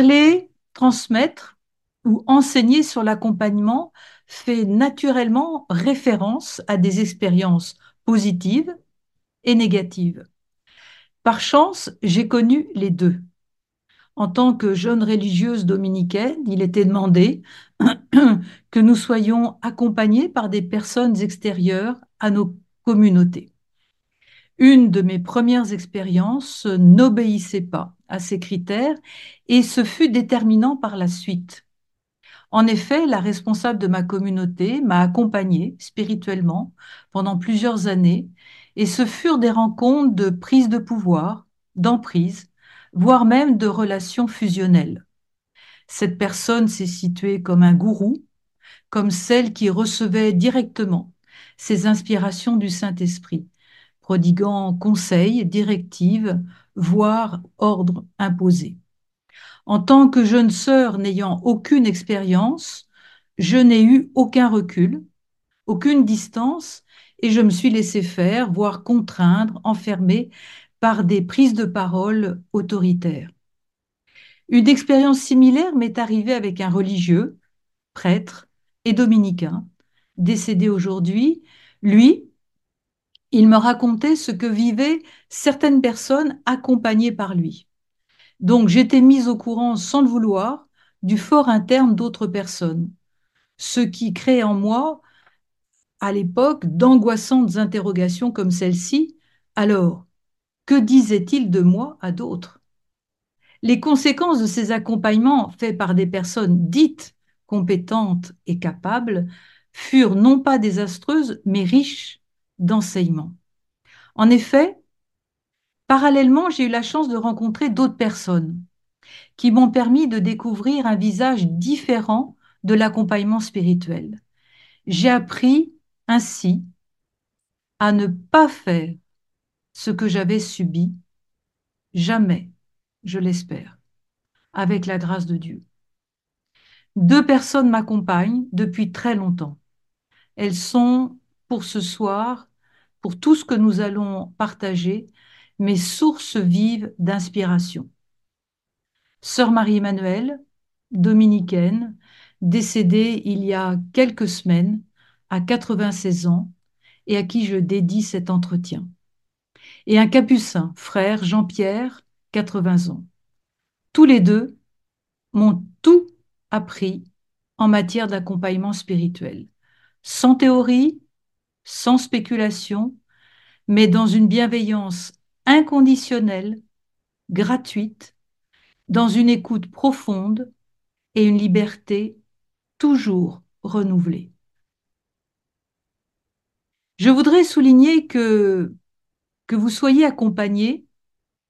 Parler, transmettre ou enseigner sur l'accompagnement fait naturellement référence à des expériences positives et négatives. Par chance, j'ai connu les deux. En tant que jeune religieuse dominicaine, il était demandé que nous soyons accompagnés par des personnes extérieures à nos communautés. Une de mes premières expériences n'obéissait pas à ces critères et ce fut déterminant par la suite. En effet, la responsable de ma communauté m'a accompagnée spirituellement pendant plusieurs années et ce furent des rencontres de prise de pouvoir, d'emprise, voire même de relations fusionnelles. Cette personne s'est située comme un gourou, comme celle qui recevait directement ses inspirations du Saint-Esprit, prodiguant conseils, directives, voire ordres imposés. En tant que jeune sœur n'ayant aucune expérience, je n'ai eu aucun recul, aucune distance, et je me suis laissée faire, voire contraindre, enfermée par des prises de parole autoritaires. Une expérience similaire m'est arrivée avec un religieux, prêtre et dominicain, décédé aujourd'hui. Lui, il me racontait ce que vivaient certaines personnes accompagnées par lui. Donc j'étais mise au courant sans le vouloir du fort interne d'autres personnes, ce qui crée en moi, à l'époque, d'angoissantes interrogations comme celle-ci. Alors, que disait-il de moi à d'autres? Les conséquences de ces accompagnements faits par des personnes dites compétentes et capables furent non pas désastreuses, mais riches d'enseignements. En effet, Parallèlement, j'ai eu la chance de rencontrer d'autres personnes qui m'ont permis de découvrir un visage différent de l'accompagnement spirituel. J'ai appris ainsi à ne pas faire ce que j'avais subi, jamais, je l'espère, avec la grâce de Dieu. Deux personnes m'accompagnent depuis très longtemps. Elles sont pour ce soir, pour tout ce que nous allons partager, mes sources vives d'inspiration. Sœur Marie-Emmanuelle, dominicaine, décédée il y a quelques semaines, à 96 ans, et à qui je dédie cet entretien. Et un capucin, frère Jean-Pierre, 80 ans. Tous les deux m'ont tout appris en matière d'accompagnement spirituel, sans théorie, sans spéculation, mais dans une bienveillance inconditionnelle, gratuite, dans une écoute profonde et une liberté toujours renouvelée. Je voudrais souligner que, que vous soyez accompagné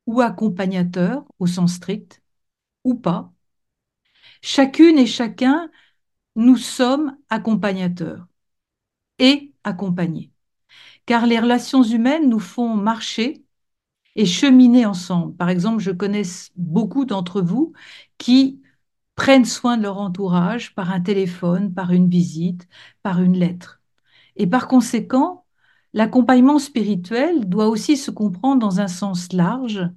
ou accompagnateur au sens strict, ou pas, chacune et chacun, nous sommes accompagnateurs et accompagnés. Car les relations humaines nous font marcher et cheminer ensemble. Par exemple, je connais beaucoup d'entre vous qui prennent soin de leur entourage par un téléphone, par une visite, par une lettre. Et par conséquent, l'accompagnement spirituel doit aussi se comprendre dans un sens large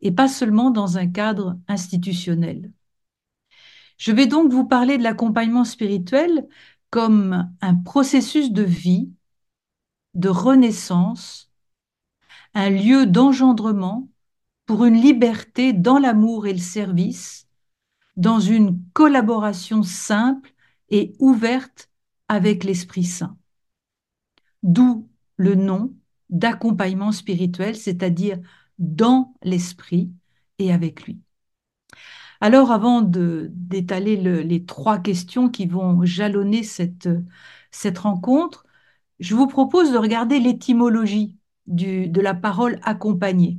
et pas seulement dans un cadre institutionnel. Je vais donc vous parler de l'accompagnement spirituel comme un processus de vie, de renaissance, un lieu d'engendrement pour une liberté dans l'amour et le service, dans une collaboration simple et ouverte avec l'Esprit Saint. D'où le nom d'accompagnement spirituel, c'est-à-dire dans l'Esprit et avec lui. Alors, avant d'étaler les trois questions qui vont jalonner cette, rencontre, je vous propose de regarder l'étymologie de la parole accompagnée.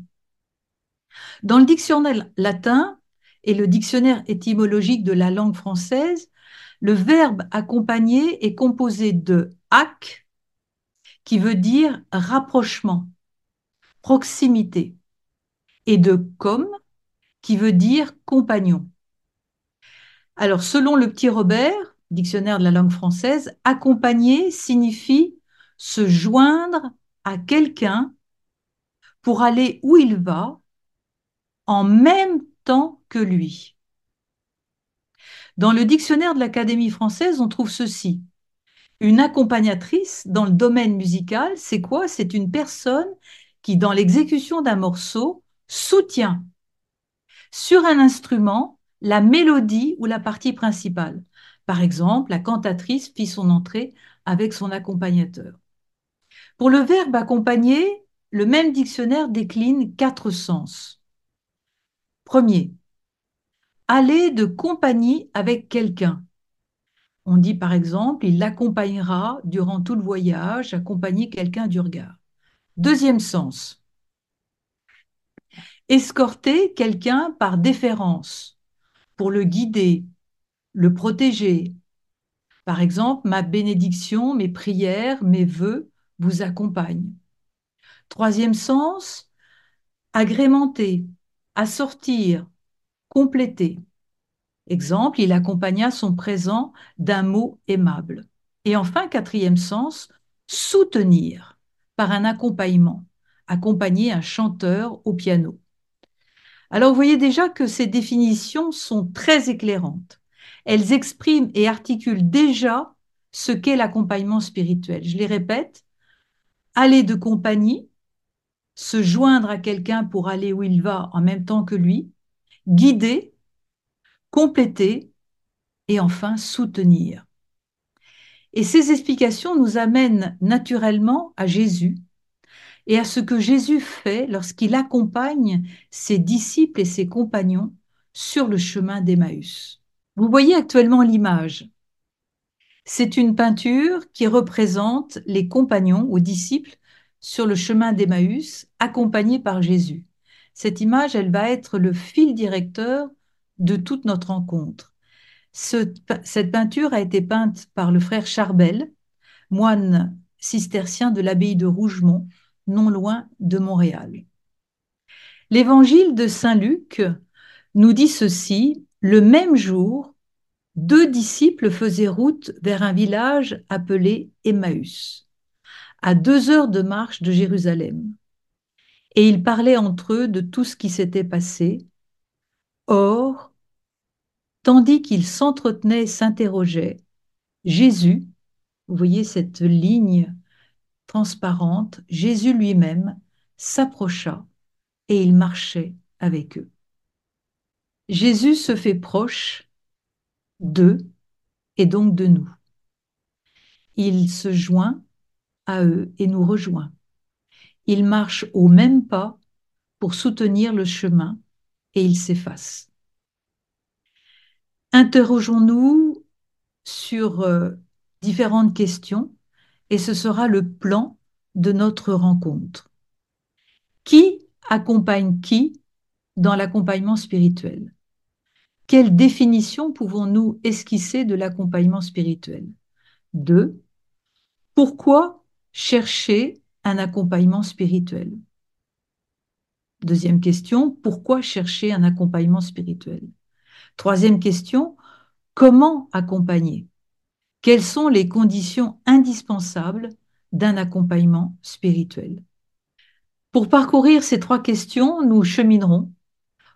Dans le dictionnaire latin et le dictionnaire étymologique de la langue française, le verbe accompagner est composé de ac, qui veut dire rapprochement, proximité, et de com, qui veut dire compagnon. Alors, selon le petit Robert, dictionnaire de la langue française, accompagner signifie se joindre à quelqu'un pour aller où il va en même temps que lui. Dans le dictionnaire de l'Académie française, on trouve ceci. Une accompagnatrice dans le domaine musical, c'est quoi? C'est une personne qui, dans l'exécution d'un morceau, soutient sur un instrument la mélodie ou la partie principale. Par exemple, la cantatrice fit son entrée avec son accompagnateur. Pour le verbe accompagner, le même dictionnaire décline quatre sens. Premier, aller de compagnie avec quelqu'un. On dit par exemple, il l'accompagnera durant tout le voyage, accompagner quelqu'un du regard. Deuxième sens, escorter quelqu'un par déférence, pour le guider, le protéger. Par exemple, ma bénédiction, mes prières, mes vœux vous accompagnent. Troisième sens, agrémenter, assortir, compléter. Exemple, il accompagna son présent d'un mot aimable. Et enfin, quatrième sens, soutenir par un accompagnement, accompagner un chanteur au piano. Alors vous voyez déjà que ces définitions sont très éclairantes. Elles expriment et articulent déjà ce qu'est l'accompagnement spirituel. Je les répète, aller de compagnie, se joindre à quelqu'un pour aller où il va en même temps que lui, guider, compléter et enfin soutenir. Et ces explications nous amènent naturellement à Jésus et à ce que Jésus fait lorsqu'il accompagne ses disciples et ses compagnons sur le chemin d'Emmaüs. Vous voyez actuellement l'image. C'est une peinture qui représente les compagnons ou disciples sur le chemin d'Emmaüs, accompagnés par Jésus. Cette image, elle va être le fil directeur de toute notre rencontre. cette peinture a été peinte par le frère Charbel, moine cistercien de l'abbaye de Rougemont, non loin de Montréal. L'évangile de Saint Luc nous dit ceci, le même jour, deux disciples faisaient route vers un village appelé Emmaüs, à deux heures de marche de Jérusalem. Et ils parlaient entre eux de tout ce qui s'était passé. Or, tandis qu'ils s'entretenaient et s'interrogeaient, Jésus, vous voyez cette ligne transparente, Jésus lui-même s'approcha et il marchait avec eux. Jésus se fait proche d'eux et donc de nous. Il se joint à eux et nous rejoint. Il marche au même pas pour soutenir le chemin et il s'efface. Interrogeons-nous sur euh, différentes questions et ce sera le plan de notre rencontre. Qui accompagne qui dans l'accompagnement spirituel? Quelle définition pouvons-nous esquisser de l'accompagnement spirituel? Deux, pourquoi chercher un accompagnement spirituel? Deuxième question, pourquoi chercher un accompagnement spirituel? Troisième question, comment accompagner? Quelles sont les conditions indispensables d'un accompagnement spirituel? Pour parcourir ces trois questions, nous cheminerons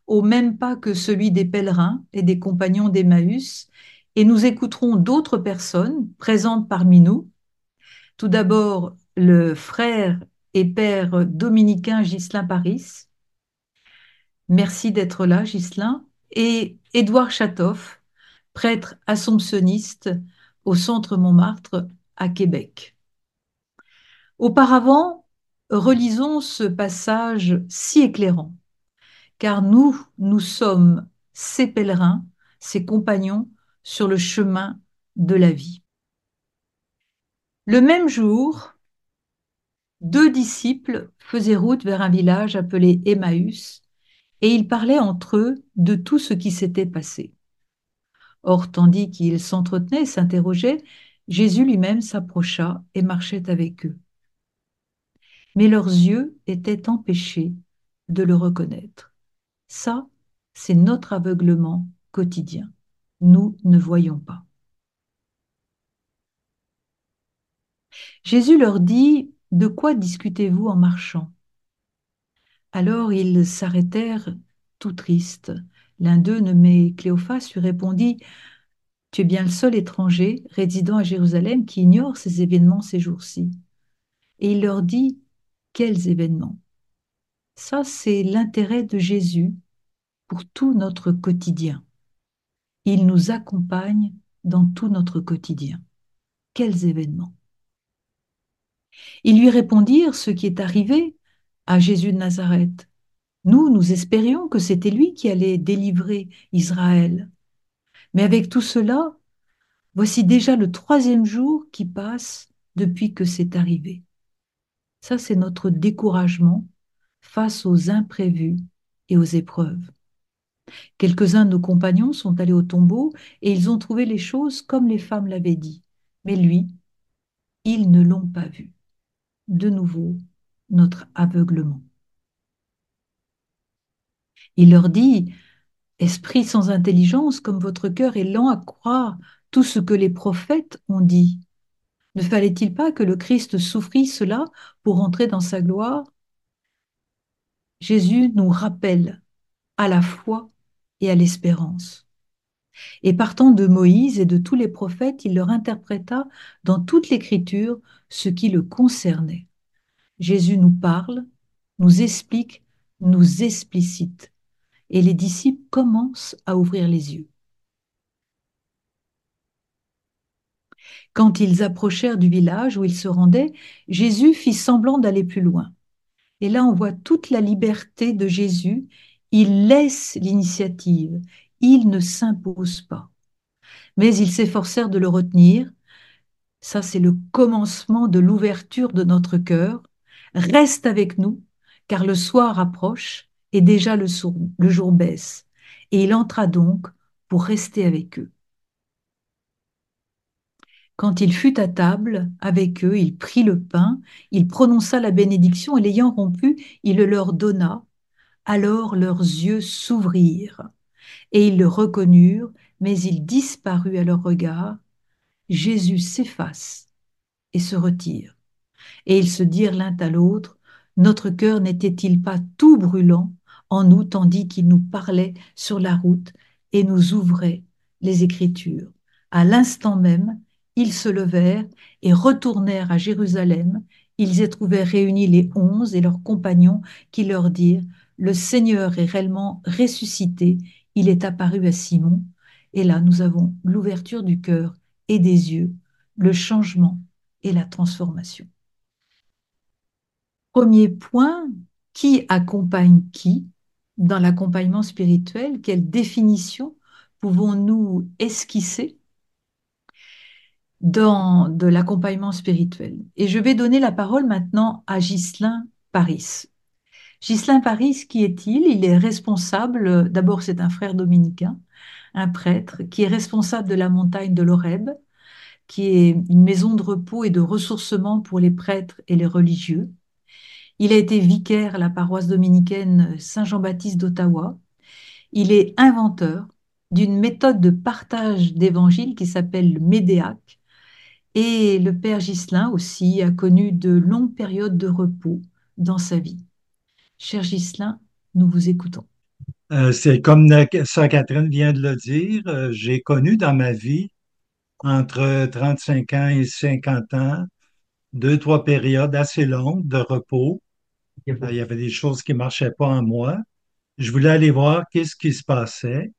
au même pas que celui des pèlerins et des compagnons d'Emmaüs, et nous écouterons d'autres personnes présentes parmi nous. Tout d'abord, le frère et père dominicain Ghislain Paris. Merci d'être là, Ghislain. Et Édouard Chatoff, prêtre assomptionniste au centre Montmartre à Québec. Auparavant, relisons ce passage si éclairant, car nous, nous sommes ces pèlerins, ces compagnons sur le chemin de la vie. Le même jour, deux disciples faisaient route vers un village appelé Emmaüs, et ils parlaient entre eux de tout ce qui s'était passé. Or, tandis qu'ils s'entretenaient et s'interrogeaient, Jésus lui-même s'approcha et marchait avec eux. Mais leurs yeux étaient empêchés de le reconnaître. Ça, c'est notre aveuglement quotidien. Nous ne voyons pas. Jésus leur dit, De quoi discutez-vous en marchant? Alors ils s'arrêtèrent tout tristes L'un d'eux, nommé Cléophas, lui répondit Tu es bien le seul étranger résidant à Jérusalem qui ignore ces événements ces jours-ci. Et il leur dit, quels événements? Ça, c'est l'intérêt de Jésus pour tout notre quotidien. Il nous accompagne dans tout notre quotidien. Quels événements Ils lui répondirent ce qui est arrivé à Jésus de Nazareth. Nous, nous espérions que c'était lui qui allait délivrer Israël. Mais avec tout cela, voici déjà le troisième jour qui passe depuis que c'est arrivé. Ça, c'est notre découragement face aux imprévus et aux épreuves. Quelques-uns de nos compagnons sont allés au tombeau et ils ont trouvé les choses comme les femmes l'avaient dit. Mais lui, ils ne l'ont pas vu. De nouveau, notre aveuglement. Il leur dit, Esprit sans intelligence, comme votre cœur est lent à croire tout ce que les prophètes ont dit. Ne fallait-il pas que le Christ souffrit cela pour entrer dans sa gloire? Jésus nous rappelle à la foi et à l'espérance. Et partant de Moïse et de tous les prophètes, il leur interpréta dans toute l'écriture ce qui le concernait. Jésus nous parle, nous explique, nous explicite. Et les disciples commencent à ouvrir les yeux. Quand ils approchèrent du village où ils se rendaient, Jésus fit semblant d'aller plus loin. Et là, on voit toute la liberté de Jésus il laisse l'initiative, il ne s'impose pas. Mais ils s'efforcèrent de le retenir. Ça, c'est le commencement de l'ouverture de notre cœur. Reste avec nous, car le soir approche et déjà le, jour baisse. Et il entra donc pour rester avec eux. Quand il fut à table avec eux, il prit le pain, il prononça la bénédiction et l'ayant rompu, il le leur donna alors leurs yeux s'ouvrirent, et ils le reconnurent, mais il disparut à leur regard. Jésus s'efface et se retire. Et ils se dirent l'un à l'autre, Notre cœur n'était-il pas tout brûlant en nous tandis qu'il nous parlait sur la route et nous ouvrait les Écritures À l'instant même, ils se levèrent et retournèrent à Jérusalem. Ils y trouvèrent réunis les onze et leurs compagnons qui leur dirent le Seigneur est réellement ressuscité, il est apparu à Simon, et là nous avons l'ouverture du cœur et des yeux, le changement et la transformation. Premier point, qui accompagne qui? Dans l'accompagnement spirituel Quelle définition pouvons-nous esquisser dans de l'accompagnement spirituel? Et je vais donner la parole maintenant à Ghislain Paris. Ghislain Paris, qui est-il? Il est responsable, d'abord c'est un frère dominicain, un prêtre, qui est responsable de la montagne de l'Oreb, qui est une maison de repos et de ressourcement pour les prêtres et les religieux. Il a été vicaire à la paroisse dominicaine Saint-Jean-Baptiste d'Ottawa. Il est inventeur d'une méthode de partage d'évangile qui s'appelle le Médéac. Et le père Ghislain aussi a connu de longues périodes de repos dans sa vie. Cher Ghislain, nous vous écoutons. Euh, c'est comme Sœur Catherine vient de le dire, euh, j'ai connu dans ma vie, entre 35 ans et 50 ans, deux, trois périodes assez longues de repos. Il y avait des choses qui ne marchaient pas en moi. Je voulais aller voir qu'est-ce qui se passait.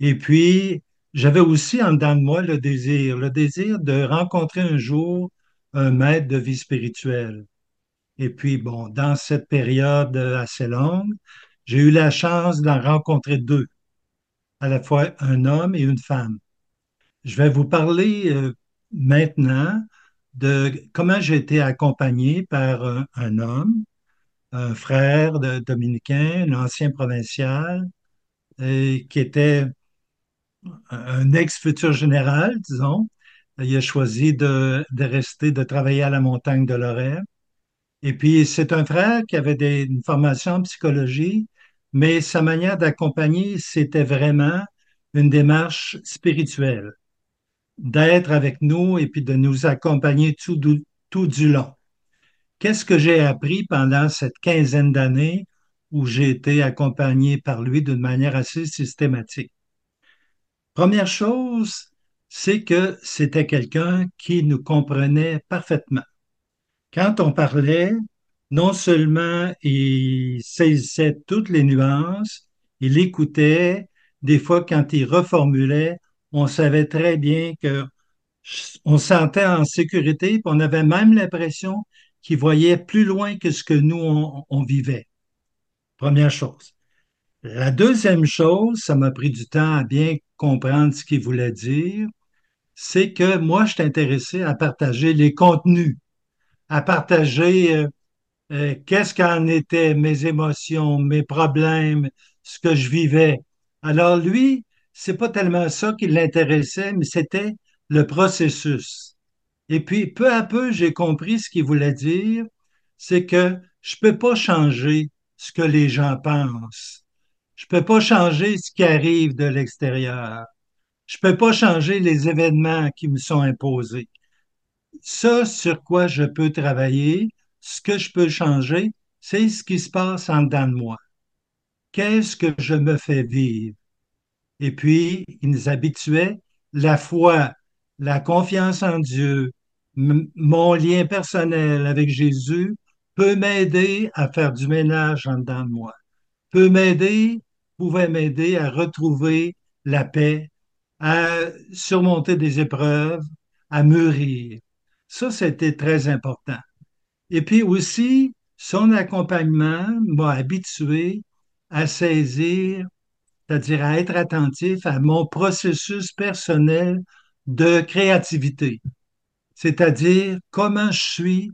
Et puis, j'avais aussi en dedans de moi le désir, le désir de rencontrer un jour un maître de vie spirituelle. Et puis, bon, dans cette période assez longue, j'ai eu la chance d'en rencontrer deux, à la fois un homme et une femme. Je vais vous parler euh, maintenant de comment j'ai été accompagné par un, homme, un frère de, dominicain, un ancien provincial, qui était un ex-futur général, disons. Il a choisi de, rester, de travailler à la montagne de Lorraine. Et puis, c'est un frère qui avait une formation en psychologie, mais sa manière d'accompagner, c'était vraiment une démarche spirituelle, d'être avec nous et puis de nous accompagner tout, tout du long. Qu'est-ce que j'ai appris pendant cette quinzaine d'années où j'ai été accompagné par lui d'une manière assez systématique? Première chose, c'est que c'était quelqu'un qui nous comprenait parfaitement. Quand on parlait, non seulement il saisissait toutes les nuances, il écoutait, des fois quand il reformulait, on savait très bien que on se sentait en sécurité, puis on avait même l'impression qu'il voyait plus loin que ce que nous, on, vivait. Première chose. La deuxième chose, ça m'a pris du temps à bien comprendre ce qu'il voulait dire, c'est que moi, je suis intéressé à partager les contenus, à partager euh, euh, qu'est-ce qu'en étaient mes émotions, mes problèmes, ce que je vivais. Alors lui, c'est pas tellement ça qui l'intéressait, mais c'était le processus. Et puis, peu à peu, j'ai compris ce qu'il voulait dire, c'est que je peux pas changer ce que les gens pensent. Je peux pas changer ce qui arrive de l'extérieur. Je peux pas changer les événements qui me sont imposés. Ça, sur quoi je peux travailler, ce que je peux changer, c'est ce qui se passe en dedans de moi. Qu'est-ce que je me fais vivre? Et puis, il nous habituait la foi, la confiance en Dieu, mon lien personnel avec Jésus peut m'aider à faire du ménage en dedans de moi, peut m'aider, pouvait m'aider à retrouver la paix, à surmonter des épreuves, à mûrir. Ça, c'était très important. Et puis aussi, son accompagnement m'a habitué à saisir, c'est-à-dire à être attentif à mon processus personnel de créativité, c'est-à-dire comment je suis,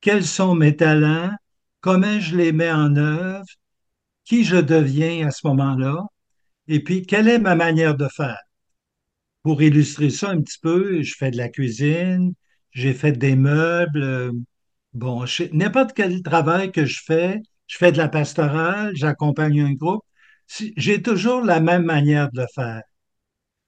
quels sont mes talents, comment je les mets en œuvre, qui je deviens à ce moment-là, et puis quelle est ma manière de faire. Pour illustrer ça un petit peu, je fais de la cuisine, j'ai fait des meubles, euh, bon, n'importe quel travail que je fais, je fais de la pastorale, j'accompagne un groupe, j'ai toujours la même manière de le faire.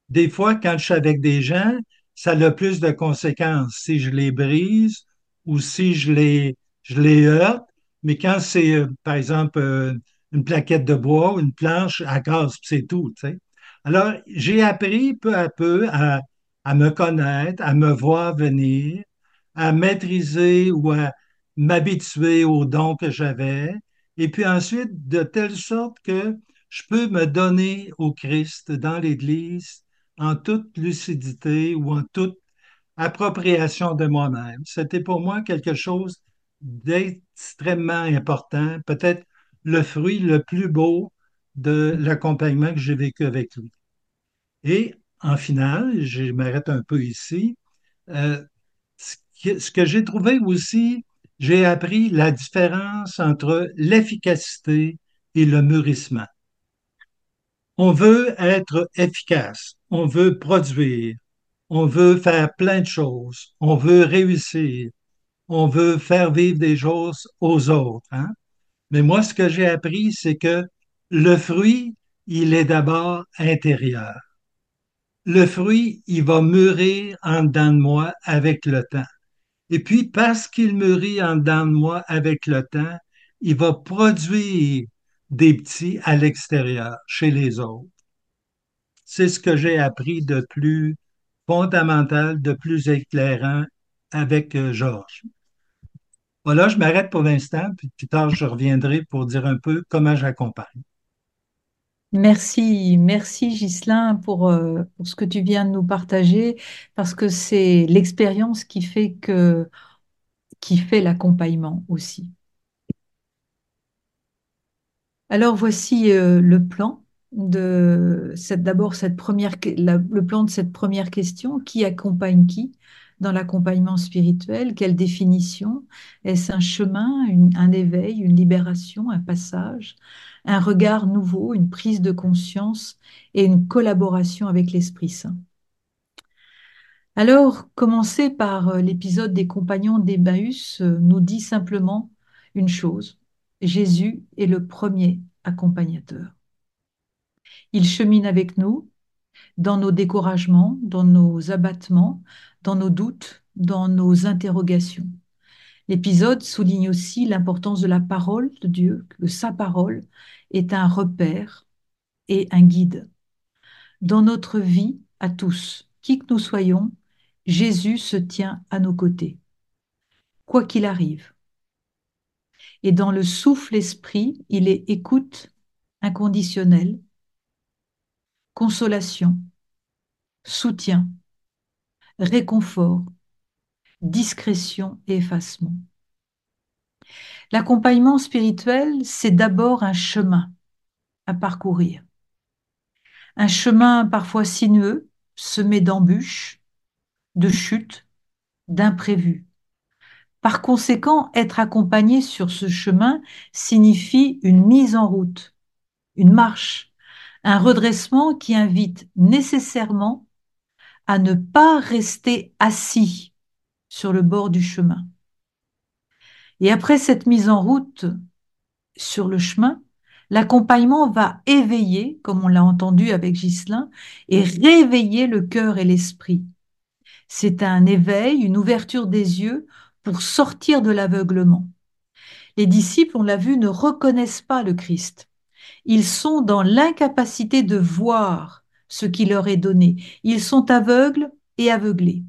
Des fois, quand je suis avec des gens, ça a plus de conséquences si je les brise ou si je les, je les heurte. Mais quand c'est, euh, par exemple, euh, une plaquette de bois ou une planche à casse, c'est tout. Tu sais. Alors, j'ai appris peu à peu à, à me connaître, à me voir venir, à maîtriser ou à m'habituer aux dons que j'avais. Et puis ensuite, de telle sorte que je peux me donner au Christ dans l'Église en toute lucidité ou en toute appropriation de moi-même. C'était pour moi quelque chose d'extrêmement important, peut-être le fruit le plus beau de l'accompagnement que j'ai vécu avec lui. Et en finale, je m'arrête un peu ici, euh, ce que j'ai trouvé aussi, j'ai appris la différence entre l'efficacité et le mûrissement. On veut être efficace, on veut produire, on veut faire plein de choses, on veut réussir, on veut faire vivre des choses aux autres. Hein? Mais moi, ce que j'ai appris, c'est que le fruit, il est d'abord intérieur. Le fruit, il va mûrir en dedans de moi avec le temps. Et puis, parce qu'il mûrit en dedans de moi avec le temps, il va produire des petits à l'extérieur, chez les autres. C'est ce que j'ai appris de plus fondamental, de plus éclairant avec euh, Georges. Voilà, je m'arrête pour l'instant, puis plus tard, je reviendrai pour dire un peu comment j'accompagne. Merci, merci Ghislain pour, euh, ce que tu viens de nous partager, parce que c'est l'expérience qui fait que qui fait l'accompagnement aussi. Alors voici euh, le plan de cette d'abord cette première le plan de cette première question qui accompagne qui dans l'accompagnement spirituel? Quelle définition? Est-ce un chemin, un éveil, une libération, un passage, un regard nouveau, une prise de conscience et une collaboration avec l'Esprit Saint? Alors, commencer par euh, l'épisode des compagnons d'Emmaüs euh, nous dit simplement une chose. Jésus est le premier accompagnateur. Il chemine avec nous dans nos découragements, dans nos abattements, dans nos doutes, dans nos interrogations. L'épisode souligne aussi l'importance de la parole de Dieu, que sa parole est un repère et un guide. Dans notre vie à tous, qui que nous soyons, Jésus se tient à nos côtés, quoi qu'il arrive. Et dans le souffle esprit, il est écoute inconditionnelle, consolation, soutien, réconfort, discrétion et effacement. L'accompagnement spirituel, c'est d'abord un chemin à parcourir. Un chemin parfois sinueux, semé d'embûches, de chutes, d'imprévus. Par conséquent, être accompagné sur ce chemin signifie une mise en route, une marche, un redressement qui invite nécessairement à ne pas rester assis sur le bord du chemin. Et après cette mise en route sur le chemin, l'accompagnement va éveiller, comme on l'a entendu avec Ghislain, et réveiller le cœur et l'esprit. C'est un éveil, une ouverture des yeux pour sortir de l'aveuglement. Les disciples, on l'a vu, ne reconnaissent pas le Christ. Ils sont dans l'incapacité de voir ce qui leur est donné. Ils sont aveugles et aveuglés.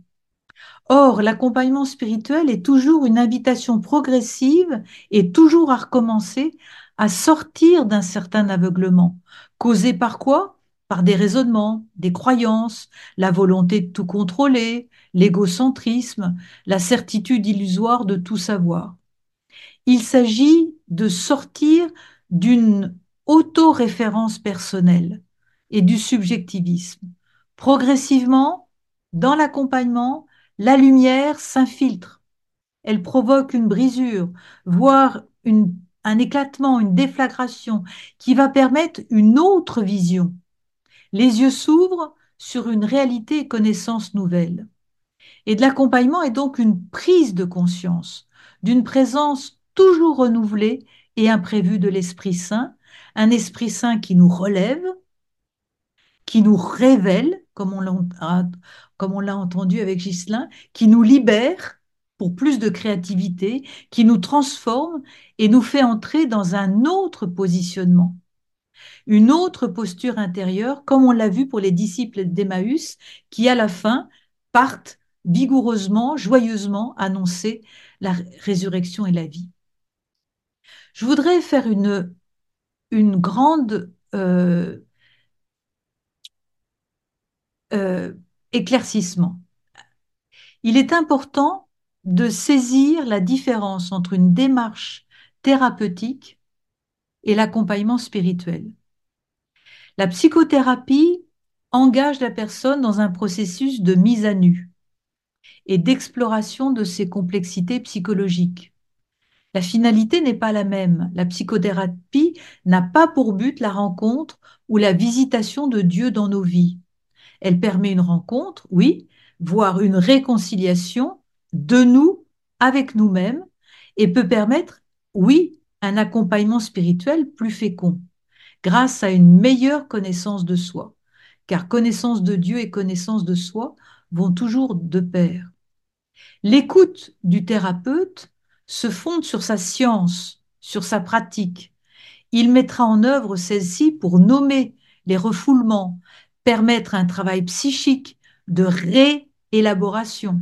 Or, l'accompagnement spirituel est toujours une invitation progressive et toujours à recommencer à sortir d'un certain aveuglement. Causé par quoi? Par des raisonnements, des croyances, la volonté de tout contrôler, l'égocentrisme, la certitude illusoire de tout savoir. Il s'agit de sortir d'une autoréférence personnelle et du subjectivisme. Progressivement, dans l'accompagnement, la lumière s'infiltre. Elle provoque une brisure, voire un éclatement, une déflagration qui va permettre une autre vision. Les yeux s'ouvrent sur une réalité et connaissance nouvelle. Et de l'accompagnement est donc une prise de conscience d'une présence toujours renouvelée et imprévue de l'Esprit Saint, un Esprit Saint qui nous relève, qui nous révèle, comme on l'a entendu avec Ghislain, qui nous libère pour plus de créativité, qui nous transforme et nous fait entrer dans un autre positionnement, une autre posture intérieure, comme on l'a vu pour les disciples d'Emmaüs, qui à la fin partent vigoureusement, joyeusement annoncer la résurrection et la vie. Je voudrais faire une, une grande euh, euh, éclaircissement. Il est important de saisir la différence entre une démarche thérapeutique et l'accompagnement spirituel. La psychothérapie engage la personne dans un processus de mise à nu et d'exploration de ses complexités psychologiques. La finalité n'est pas la même. La psychothérapie n'a pas pour but la rencontre ou la visitation de Dieu dans nos vies. Elle permet une rencontre, oui, voire une réconciliation de nous avec nous-mêmes et peut permettre, oui, un accompagnement spirituel plus fécond, grâce à une meilleure connaissance de soi. Car connaissance de Dieu et connaissance de soi vont toujours de pair. L'écoute du thérapeute se fonde sur sa science, sur sa pratique. Il mettra en œuvre celle-ci pour nommer les refoulements, permettre un travail psychique de réélaboration.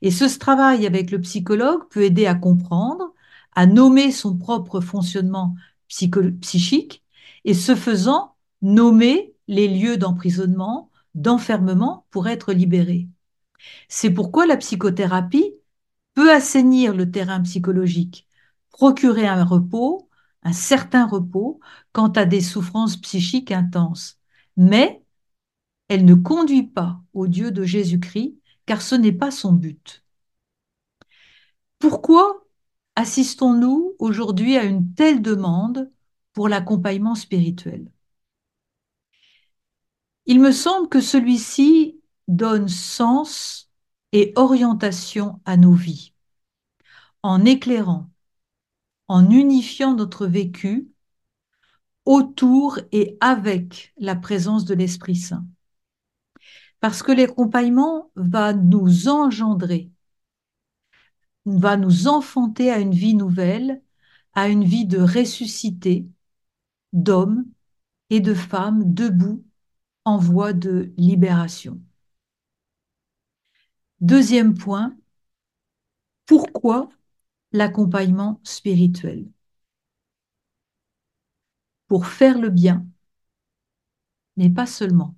Et ce travail avec le psychologue peut aider à comprendre, à nommer son propre fonctionnement psychique et ce faisant, nommer les lieux d'emprisonnement, d'enfermement pour être libéré. C'est pourquoi la psychothérapie assainir le terrain psychologique, procurer un repos, un certain repos, quant à des souffrances psychiques intenses. Mais elle ne conduit pas au Dieu de Jésus-Christ, car ce n'est pas son but. Pourquoi assistons-nous aujourd'hui à une telle demande pour l'accompagnement spirituel? Il me semble que celui-ci donne sens et orientation à nos vies, en éclairant, en unifiant notre vécu autour et avec la présence de l'Esprit Saint. Parce que l'accompagnement va nous engendrer, va nous enfanter à une vie nouvelle, à une vie de ressuscité, d'hommes et de femmes debout en voie de libération. Deuxième point, pourquoi l'accompagnement spirituel? Pour faire le bien, mais pas seulement.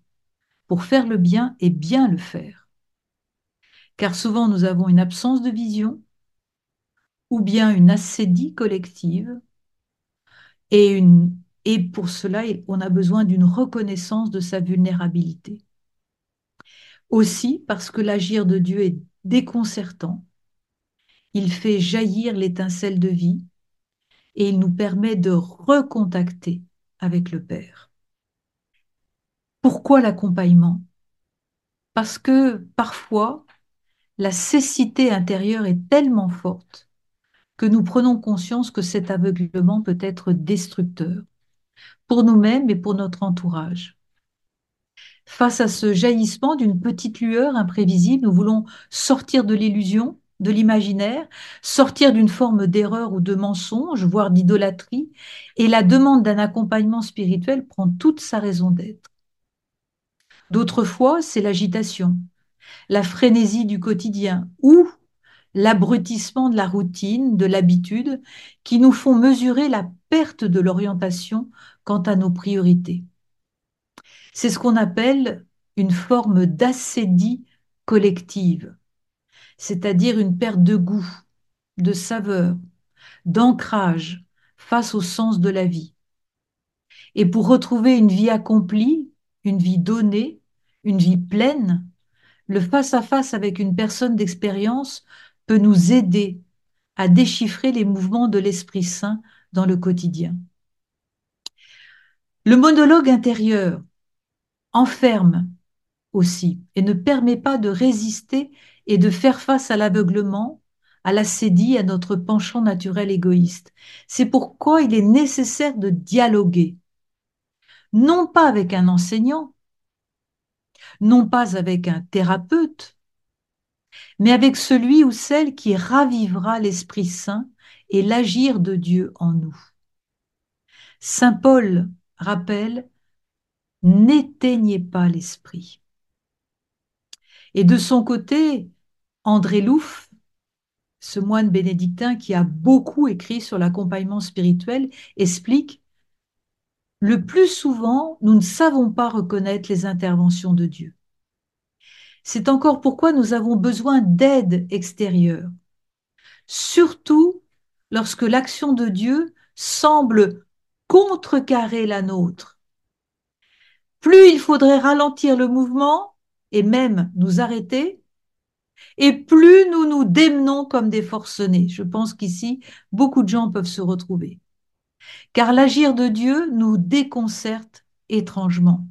Pour faire le bien et bien le faire. Car souvent nous avons une absence de vision ou bien une assédie collective et, et pour cela on a besoin d'une reconnaissance de sa vulnérabilité. Aussi parce que l'agir de Dieu est déconcertant, il fait jaillir l'étincelle de vie et il nous permet de recontacter avec le Père. Pourquoi l'accompagnement? Parce que parfois, la cécité intérieure est tellement forte que nous prenons conscience que cet aveuglement peut être destructeur pour nous-mêmes et pour notre entourage. Face à ce jaillissement d'une petite lueur imprévisible, nous voulons sortir de l'illusion, de l'imaginaire, sortir d'une forme d'erreur ou de mensonge, voire d'idolâtrie, et la demande d'un accompagnement spirituel prend toute sa raison d'être. D'autres fois, c'est l'agitation, la frénésie du quotidien ou l'abrutissement de la routine, de l'habitude, qui nous font mesurer la perte de l'orientation quant à nos priorités. C'est ce qu'on appelle une forme d'assédie collective, c'est-à-dire une perte de goût, de saveur, d'ancrage face au sens de la vie. Et pour retrouver une vie accomplie, une vie donnée, une vie pleine, le face-à-face avec une personne d'expérience peut nous aider à déchiffrer les mouvements de l'Esprit Saint dans le quotidien. Le monologue intérieur enferme aussi et ne permet pas de résister et de faire face à l'aveuglement, à la sédie, à notre penchant naturel égoïste. C'est pourquoi il est nécessaire de dialoguer, non pas avec un enseignant, non pas avec un thérapeute, mais avec celui ou celle qui ravivera l'Esprit Saint et l'agir de Dieu en nous. Saint Paul rappelle N'éteignez pas l'esprit. Et de son côté, André Louf, ce moine bénédictin qui a beaucoup écrit sur l'accompagnement spirituel, explique Le plus souvent, nous ne savons pas reconnaître les interventions de Dieu. C'est encore pourquoi nous avons besoin d'aide extérieure, surtout lorsque l'action de Dieu semble contrecarrer la nôtre. Plus il faudrait ralentir le mouvement et même nous arrêter, et plus nous nous démenons comme des forcenés. Je pense qu'ici, beaucoup de gens peuvent se retrouver. Car l'agir de Dieu nous déconcerte étrangement.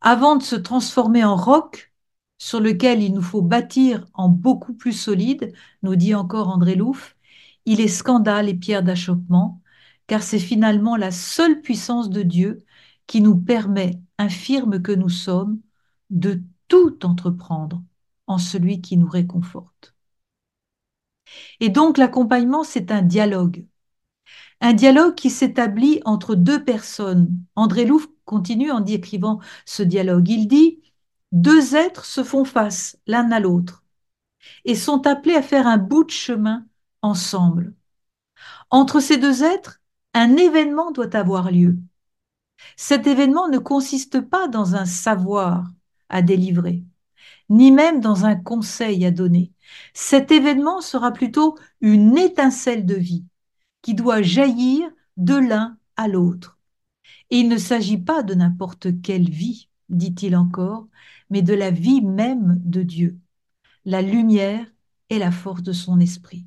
Avant de se transformer en roc, sur lequel il nous faut bâtir en beaucoup plus solide, nous dit encore André Louf, il est scandale et pierre d'achoppement, car c'est finalement la seule puissance de Dieu qui nous permet, infirme que nous sommes, de tout entreprendre en celui qui nous réconforte. Et donc l'accompagnement, c'est un dialogue. Un dialogue qui s'établit entre deux personnes. André Louf continue en décrivant ce dialogue. Il dit deux êtres se font face l'un à l'autre et sont appelés à faire un bout de chemin ensemble. Entre ces deux êtres, un événement doit avoir lieu. Cet événement ne consiste pas dans un savoir à délivrer, ni même dans un conseil à donner. Cet événement sera plutôt une étincelle de vie qui doit jaillir de l'un à l'autre. Et il ne s'agit pas de n'importe quelle vie, dit-il encore, mais de la vie même de Dieu, la lumière et la force de son esprit.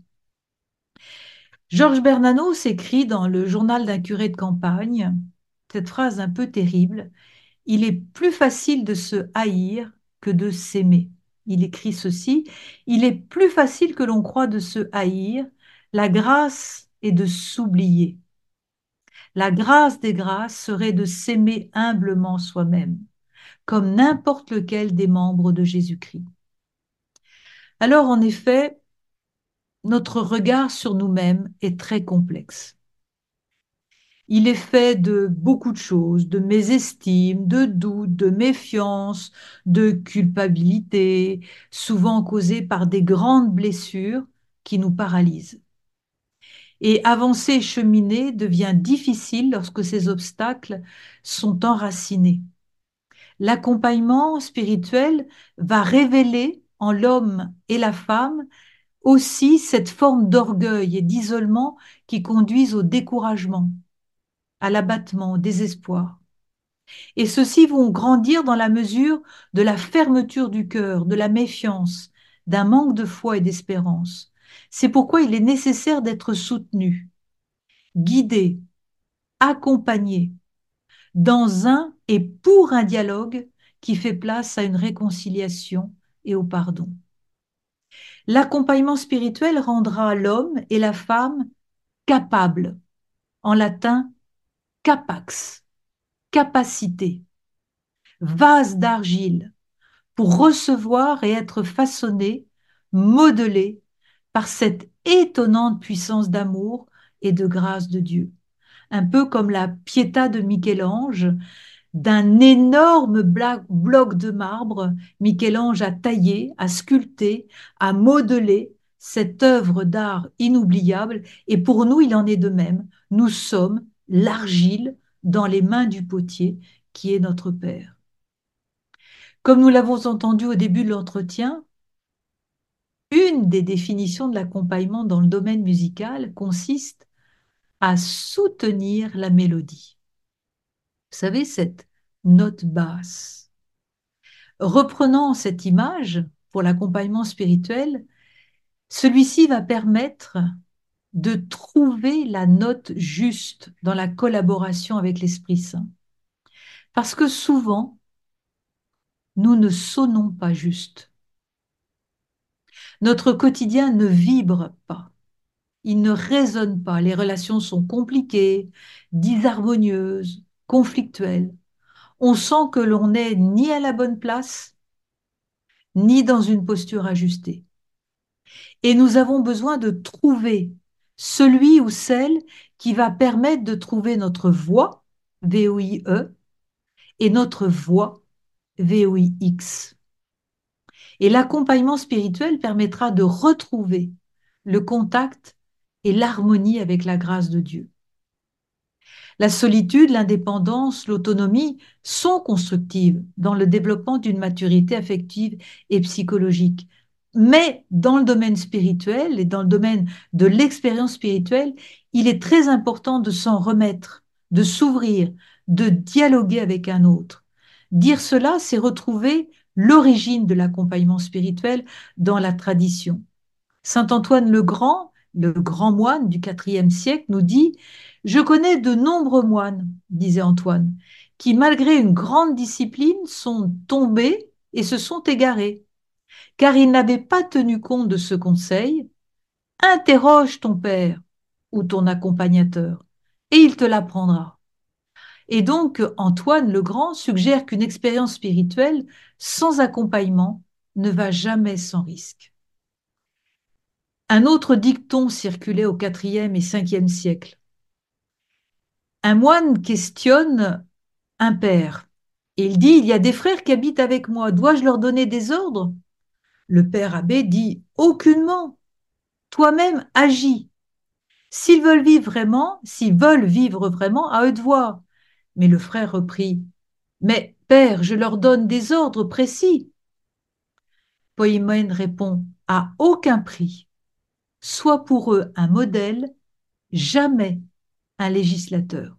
Georges Bernanos écrit dans le journal d'un curé de campagne phrase un peu terrible Il est plus facile de se haïr que de s'aimer. Il écrit ceci Il est plus facile que l'on croit de se haïr, la grâce est de s'oublier. La grâce des grâces serait de s'aimer humblement soi-même comme n'importe lequel des membres de Jésus-Christ. Alors, en effet, notre regard sur nous-mêmes est très complexe. Il est fait de beaucoup de choses, de mésestime, de doute, de méfiance, de culpabilité, souvent causées par des grandes blessures qui nous paralysent. Et avancer et cheminer devient difficile lorsque ces obstacles sont enracinés. L'accompagnement spirituel va révéler en l'homme et la femme aussi cette forme d'orgueil et d'isolement qui conduisent au découragement, à l'abattement, au désespoir. Et ceux-ci vont grandir dans la mesure de la fermeture du cœur, de la méfiance, d'un manque de foi et d'espérance. C'est pourquoi il est nécessaire d'être soutenu, guidé, accompagné dans un et pour un dialogue qui fait place à une réconciliation et au pardon. L'accompagnement spirituel rendra l'homme et la femme capables, en latin capax, capacité, vase d'argile, pour recevoir et être façonné, modelé par cette étonnante puissance d'amour et de grâce de Dieu. Un peu comme la Pietà de Michel-Ange, d'un énorme bloc de marbre, Michel-Ange a taillé, a sculpté, a modelé cette œuvre d'art inoubliable, et pour nous, il en est de même. Nous sommes l'argile dans les mains du potier, qui est notre Père. Comme nous l'avons entendu au début de l'entretien, une des définitions de l'accompagnement dans le domaine musical consiste à soutenir la mélodie. Vous savez, cette note basse. Reprenant cette image pour l'accompagnement spirituel, celui-ci va permettre de trouver la note juste dans la collaboration avec l'Esprit Saint. Parce que souvent, nous ne sonnons pas juste. Notre quotidien ne vibre pas. Il ne résonne pas. Les relations sont compliquées, disharmonieuses, conflictuel. On sent que l'on n'est ni à la bonne place, ni dans une posture ajustée. Et nous avons besoin de trouver celui ou celle qui va permettre de trouver notre voix, V-O-I-E, et notre voix, V-O-I-X. Et l'accompagnement spirituel permettra de retrouver le contact et l'harmonie avec la grâce de Dieu. La solitude, l'indépendance, l'autonomie sont constructives dans le développement d'une maturité affective et psychologique. Mais dans le domaine spirituel et dans le domaine de l'expérience spirituelle, il est très important de s'en remettre, de s'ouvrir, de dialoguer avec un autre. Dire cela, c'est retrouver l'origine de l'accompagnement spirituel dans la tradition. Saint Antoine le Grand, le grand moine du IVe siècle, nous dit je connais de nombreux moines, disait Antoine, qui, malgré une grande discipline, sont tombés et se sont égarés, car ils n'avaient pas tenu compte de ce conseil. Interroge ton père ou ton accompagnateur, et il te l'apprendra. Et donc, Antoine le Grand suggère qu'une expérience spirituelle sans accompagnement ne va jamais sans risque. Un autre dicton circulait au IVe et Ve siècle. Un moine questionne un père. Et il dit, il y a des frères qui habitent avec moi, dois-je leur donner des ordres? Le père abbé dit, aucunement. Toi-même agis. S'ils veulent vivre vraiment, s'ils veulent vivre vraiment, à eux de voir. Mais le frère reprit, mais père, je leur donne des ordres précis. Poïmène répond, à aucun prix. Sois pour eux un modèle, jamais un législateur.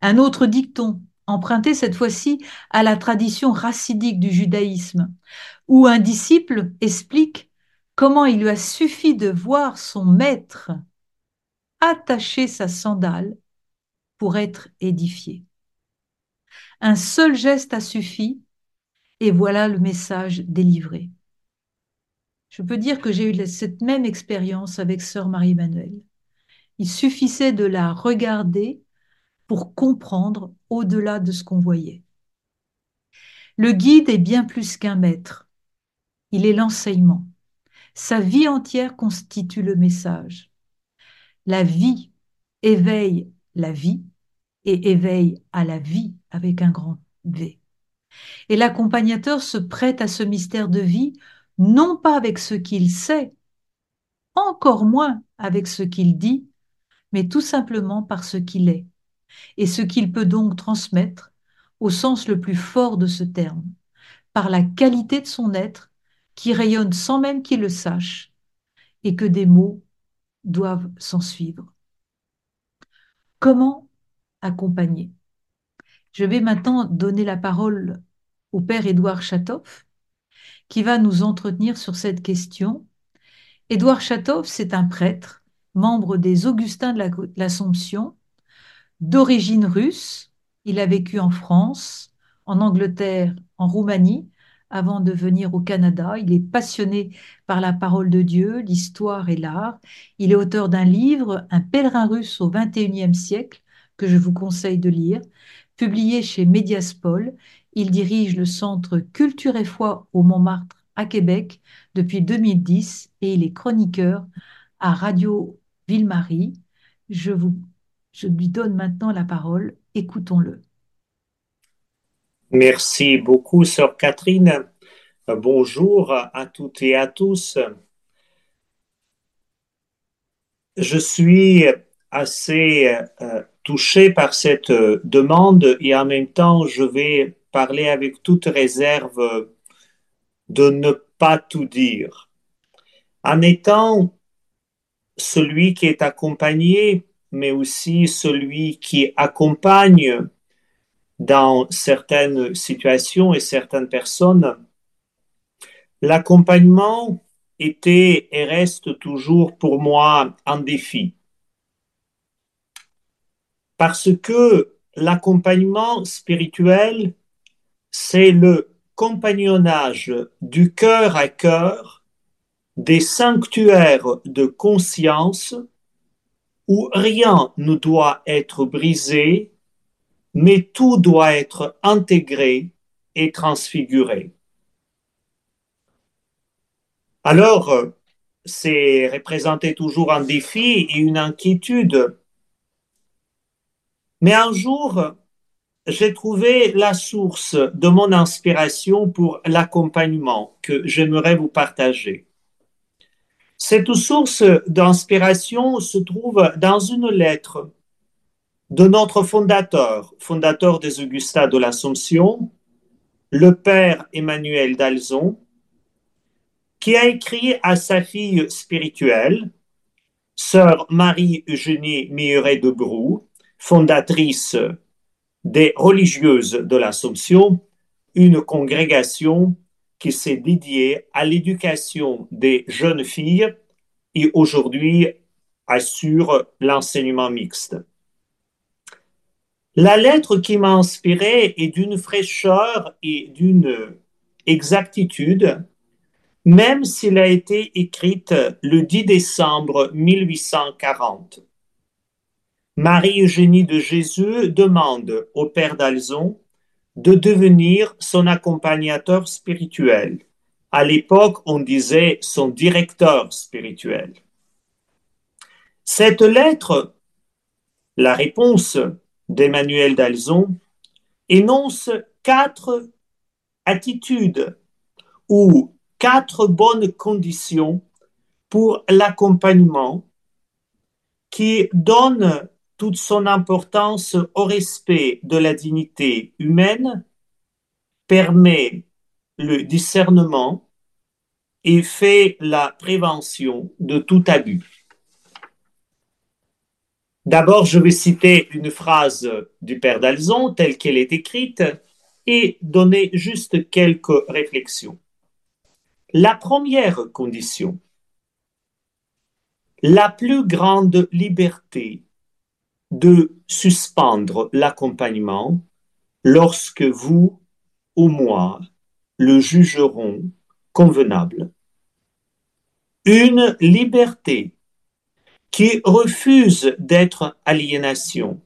Un autre dicton, emprunté cette fois-ci à la tradition racidique du judaïsme, où un disciple explique comment il lui a suffi de voir son maître attacher sa sandale pour être édifié. Un seul geste a suffi et voilà le message délivré. Je peux dire que j'ai eu cette même expérience avec sœur Marie-Emmanuelle. Il suffisait de la regarder pour comprendre au-delà de ce qu'on voyait. Le guide est bien plus qu'un maître. Il est l'enseignement. Sa vie entière constitue le message. La vie éveille la vie et éveille à la vie avec un grand V. Et l'accompagnateur se prête à ce mystère de vie, non pas avec ce qu'il sait, encore moins avec ce qu'il dit, mais tout simplement par ce qu'il est, et ce qu'il peut donc transmettre au sens le plus fort de ce terme, par la qualité de son être qui rayonne sans même qu'il le sache, et que des mots doivent s'en suivre. Comment accompagner? Je vais maintenant donner la parole au père Édouard Chatoff, qui va nous entretenir sur cette question. Édouard Chatoff, c'est un prêtre, membre des Augustins de l'Assomption, d'origine russe. Il a vécu en France, en Angleterre, en Roumanie, avant de venir au Canada. Il est passionné par la parole de Dieu, l'histoire et l'art. Il est auteur d'un livre, Un pèlerin russe au XXIe siècle, que je vous conseille de lire, publié chez Mediaspol. Il dirige le centre Culture et foi au Montmartre à Québec depuis 2010 et il est chroniqueur à Radio Ville-Marie. Je, vous, je lui donne maintenant la parole. Écoutons-le. Merci beaucoup, sœur Catherine. Bonjour à toutes et à tous. Je suis assez euh, touché par cette euh, demande et en même temps, je vais parler avec toute réserve de ne pas tout dire. En étant celui qui est accompagné, mais aussi celui qui accompagne dans certaines situations et certaines personnes, l'accompagnement était et reste toujours pour moi un défi. Parce que l'accompagnement spirituel, c'est le compagnonnage du cœur à cœur des sanctuaires de conscience où rien ne doit être brisé, mais tout doit être intégré et transfiguré. Alors, c'est représenter toujours un défi et une inquiétude mais un jour, j'ai trouvé la source de mon inspiration pour l'accompagnement que j'aimerais vous partager. Cette source d'inspiration se trouve dans une lettre de notre fondateur, fondateur des Augustins de l'Assomption, le père Emmanuel d'Alzon, qui a écrit à sa fille spirituelle, sœur Marie-Eugénie Mieret de Brou, fondatrice des religieuses de l'Assomption, une congrégation qui s'est dédiée à l'éducation des jeunes filles et aujourd'hui assure l'enseignement mixte. La lettre qui m'a inspiré est d'une fraîcheur et d'une exactitude, même s'il a été écrite le 10 décembre 1840. Marie-Eugénie de Jésus demande au père d'Alzon de devenir son accompagnateur spirituel. À l'époque, on disait son directeur spirituel. Cette lettre, la réponse d'Emmanuel d'Alzon, énonce quatre attitudes ou quatre bonnes conditions pour l'accompagnement qui donnent toute son importance au respect de la dignité humaine, permet le discernement et fait la prévention de tout abus. D'abord, je vais citer une phrase du Père d'Alzon telle qu'elle est écrite et donner juste quelques réflexions. La première condition, la plus grande liberté de suspendre l'accompagnement lorsque vous ou moi le jugerons convenable. Une liberté qui refuse d'être aliénation.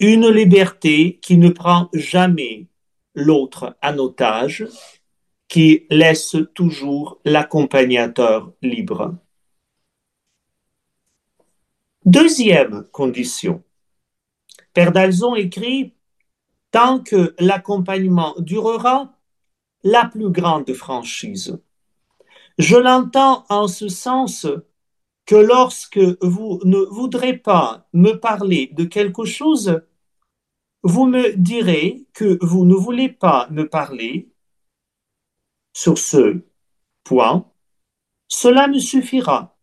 Une liberté qui ne prend jamais l'autre en otage, qui laisse toujours l'accompagnateur libre. Deuxième condition, Père Dalzon écrit Tant que l'accompagnement durera, la plus grande franchise. Je l'entends en ce sens que lorsque vous ne voudrez pas me parler de quelque chose, vous me direz que vous ne voulez pas me parler sur ce point. Cela me suffira.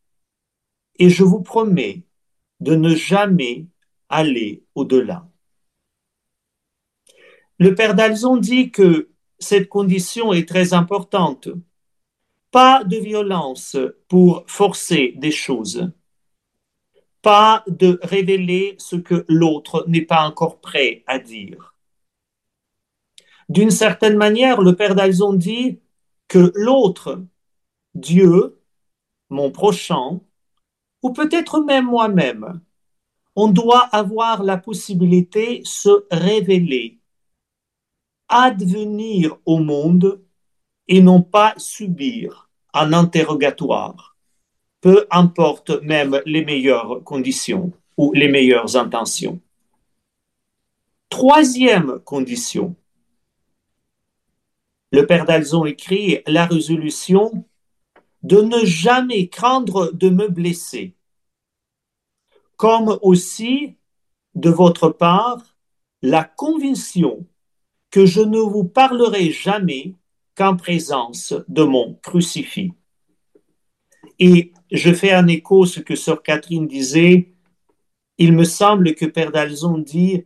Et je vous promets de ne jamais aller au-delà. Le père Dalzon dit que cette condition est très importante. Pas de violence pour forcer des choses. Pas de révéler ce que l'autre n'est pas encore prêt à dire. D'une certaine manière, le père Dalzon dit que l'autre, Dieu, mon prochain, ou peut-être même moi-même, on doit avoir la possibilité de se révéler, advenir au monde et non pas subir un interrogatoire, peu importe même les meilleures conditions ou les meilleures intentions. Troisième condition. Le Père Dalzon écrit la résolution de ne jamais craindre de me blesser comme aussi de votre part la conviction que je ne vous parlerai jamais qu'en présence de mon crucifix. Et je fais un écho ce que sœur Catherine disait. Il me semble que Père Dalzon dit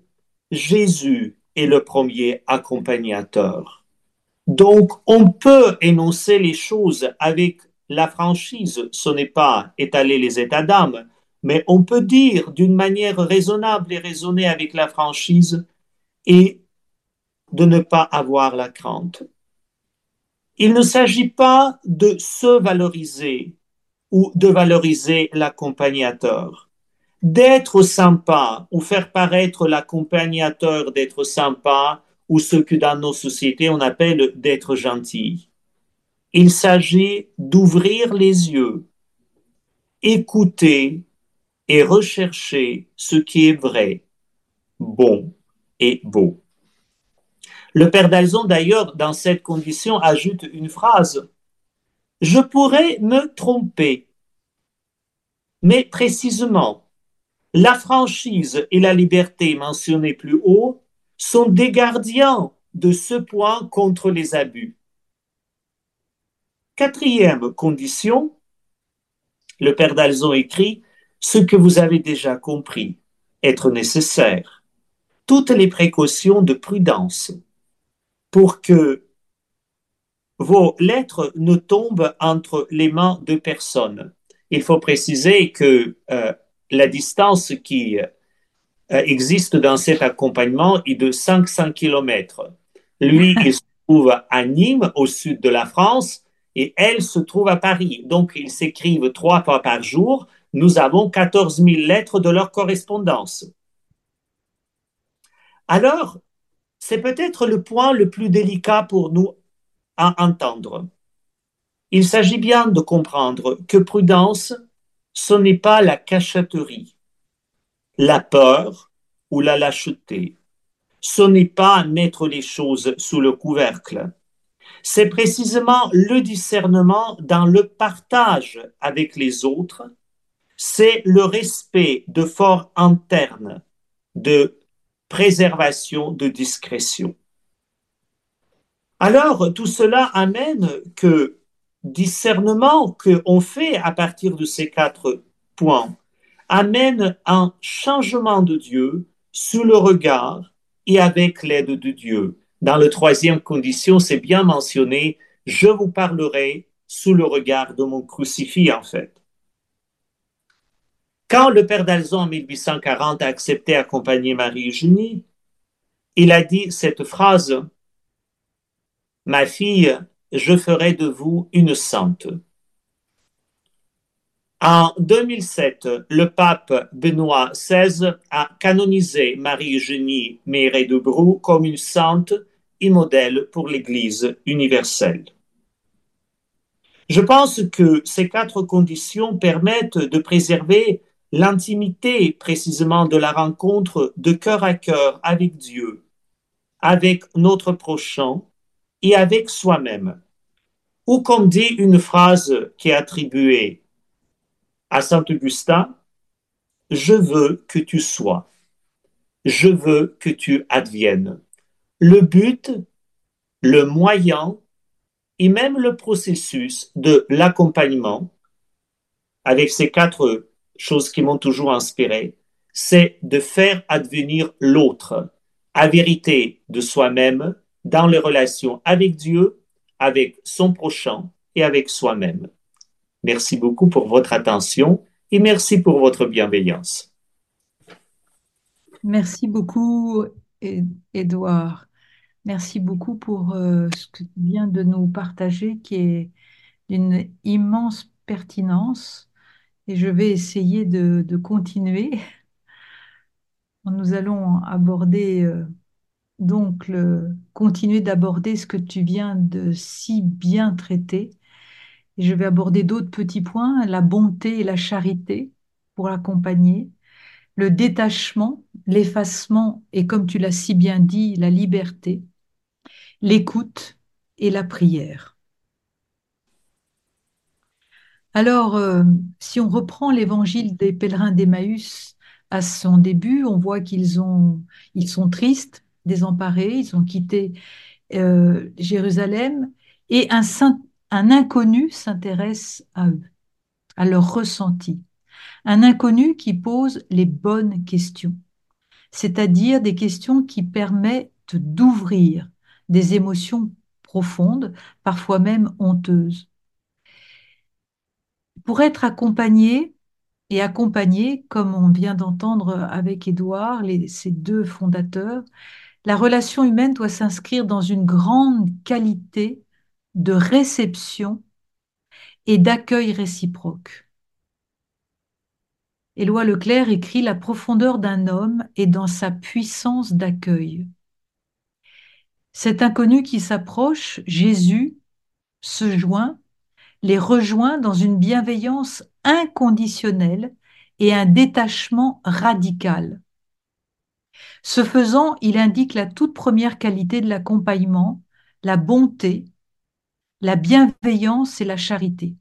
Jésus est le premier accompagnateur. Donc, on peut énoncer les choses avec la franchise. Ce n'est pas étaler les états d'âme, mais on peut dire d'une manière raisonnable et raisonnée avec la franchise et de ne pas avoir la crainte. Il ne s'agit pas de se valoriser ou de valoriser l'accompagnateur. D'être sympa ou faire paraître l'accompagnateur d'être sympa ou ce que dans nos sociétés on appelle d'être gentil. Il s'agit d'ouvrir les yeux, écouter et rechercher ce qui est vrai, bon et beau. Le père Dalzon, d'ailleurs, dans cette condition, ajoute une phrase. Je pourrais me tromper, mais précisément, la franchise et la liberté mentionnées plus haut sont des gardiens de ce point contre les abus. Quatrième condition, le père Dalzon écrit ce que vous avez déjà compris être nécessaire, toutes les précautions de prudence pour que vos lettres ne tombent entre les mains de personne. Il faut préciser que euh, la distance qui euh, existe dans cet accompagnement est de 500 km. Lui, il se trouve à Nîmes, au sud de la France, et elle se trouve à Paris. Donc, ils s'écrivent trois fois par jour nous avons 14 000 lettres de leur correspondance. Alors, c'est peut-être le point le plus délicat pour nous à entendre. Il s'agit bien de comprendre que prudence, ce n'est pas la cachotterie, la peur ou la lâcheté. Ce n'est pas mettre les choses sous le couvercle. C'est précisément le discernement dans le partage avec les autres c'est le respect de forts internes de préservation de discrétion. Alors, tout cela amène que discernement qu'on fait à partir de ces quatre points amène un changement de Dieu sous le regard et avec l'aide de Dieu. Dans la troisième condition, c'est bien mentionné, je vous parlerai sous le regard de mon crucifix en fait. Quand le père d'Alzon en 1840 a accepté d'accompagner Marie-Eugénie, il a dit cette phrase Ma fille, je ferai de vous une sainte. En 2007, le pape Benoît XVI a canonisé Marie-Eugénie Méré de Brou comme une sainte et modèle pour l'Église universelle. Je pense que ces quatre conditions permettent de préserver l'intimité précisément de la rencontre de cœur à cœur avec Dieu, avec notre prochain et avec soi-même. Ou comme dit une phrase qui est attribuée à Saint Augustin, je veux que tu sois, je veux que tu adviennes. Le but, le moyen et même le processus de l'accompagnement avec ces quatre choses qui m'ont toujours inspiré, c'est de faire advenir l'autre, à vérité de soi-même dans les relations avec Dieu, avec son prochain et avec soi-même. Merci beaucoup pour votre attention et merci pour votre bienveillance. Merci beaucoup, Edouard. Merci beaucoup pour euh, ce que tu viens de nous partager, qui est d'une immense pertinence. Et je vais essayer de, continuer. Nous allons aborder, euh, donc, le, continuer d'aborder ce que tu viens de si bien traiter. Et je vais aborder d'autres petits points, la bonté et la charité pour l'accompagner, le détachement, l'effacement et, comme tu l'as si bien dit, la liberté, l'écoute et la prière. Alors, euh, si on reprend l'évangile des pèlerins d'Emmaüs à son début, on voit qu'ils ont, sont tristes, désemparés, ils ont quitté euh, Jérusalem et un, un inconnu s'intéresse à eux, à leur ressenti. Un inconnu qui pose les bonnes questions, c'est-à-dire des questions qui permettent d'ouvrir des émotions profondes, parfois même honteuses pour être accompagné et accompagné, comme on vient d'entendre avec Édouard, ces deux fondateurs, la relation humaine doit s'inscrire dans une grande qualité de réception et d'accueil réciproque. Éloi Leclerc écrit La profondeur d'un homme est dans sa puissance d'accueil. Cet inconnu qui s'approche, Jésus, se joint les rejoint dans une bienveillance inconditionnelle et un détachement radical. Ce faisant, il indique la toute première qualité de l'accompagnement, la bonté, la bienveillance et la charité.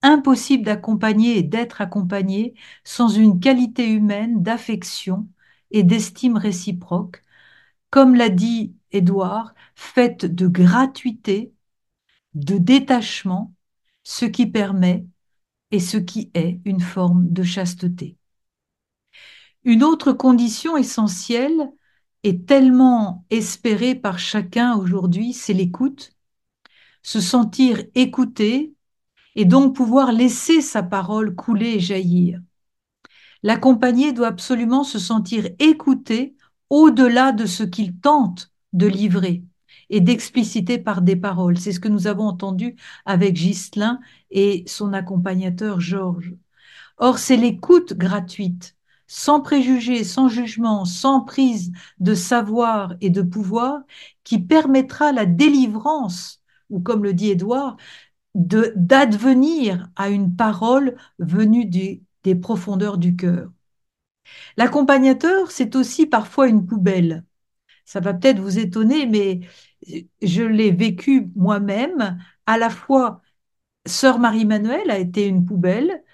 Impossible d'accompagner et d'être accompagné sans une qualité humaine d'affection et d'estime réciproque, comme l'a dit Édouard, faite de gratuité, de détachement ce qui permet et ce qui est une forme de chasteté. Une autre condition essentielle et tellement espérée par chacun aujourd'hui, c'est l'écoute, se sentir écouté et donc pouvoir laisser sa parole couler et jaillir. L'accompagné doit absolument se sentir écouté au-delà de ce qu'il tente de livrer et d'expliciter par des paroles. C'est ce que nous avons entendu avec Ghislain et son accompagnateur Georges. Or, c'est l'écoute gratuite, sans préjugés, sans jugement, sans prise de savoir et de pouvoir, qui permettra la délivrance, ou comme le dit Édouard, d'advenir à une parole venue des profondeurs du cœur. L'accompagnateur, c'est aussi parfois une poubelle. Ça va peut-être vous étonner, mais je l'ai vécu moi-même. À la fois, sœur Marie-Manuelle a été une poubelle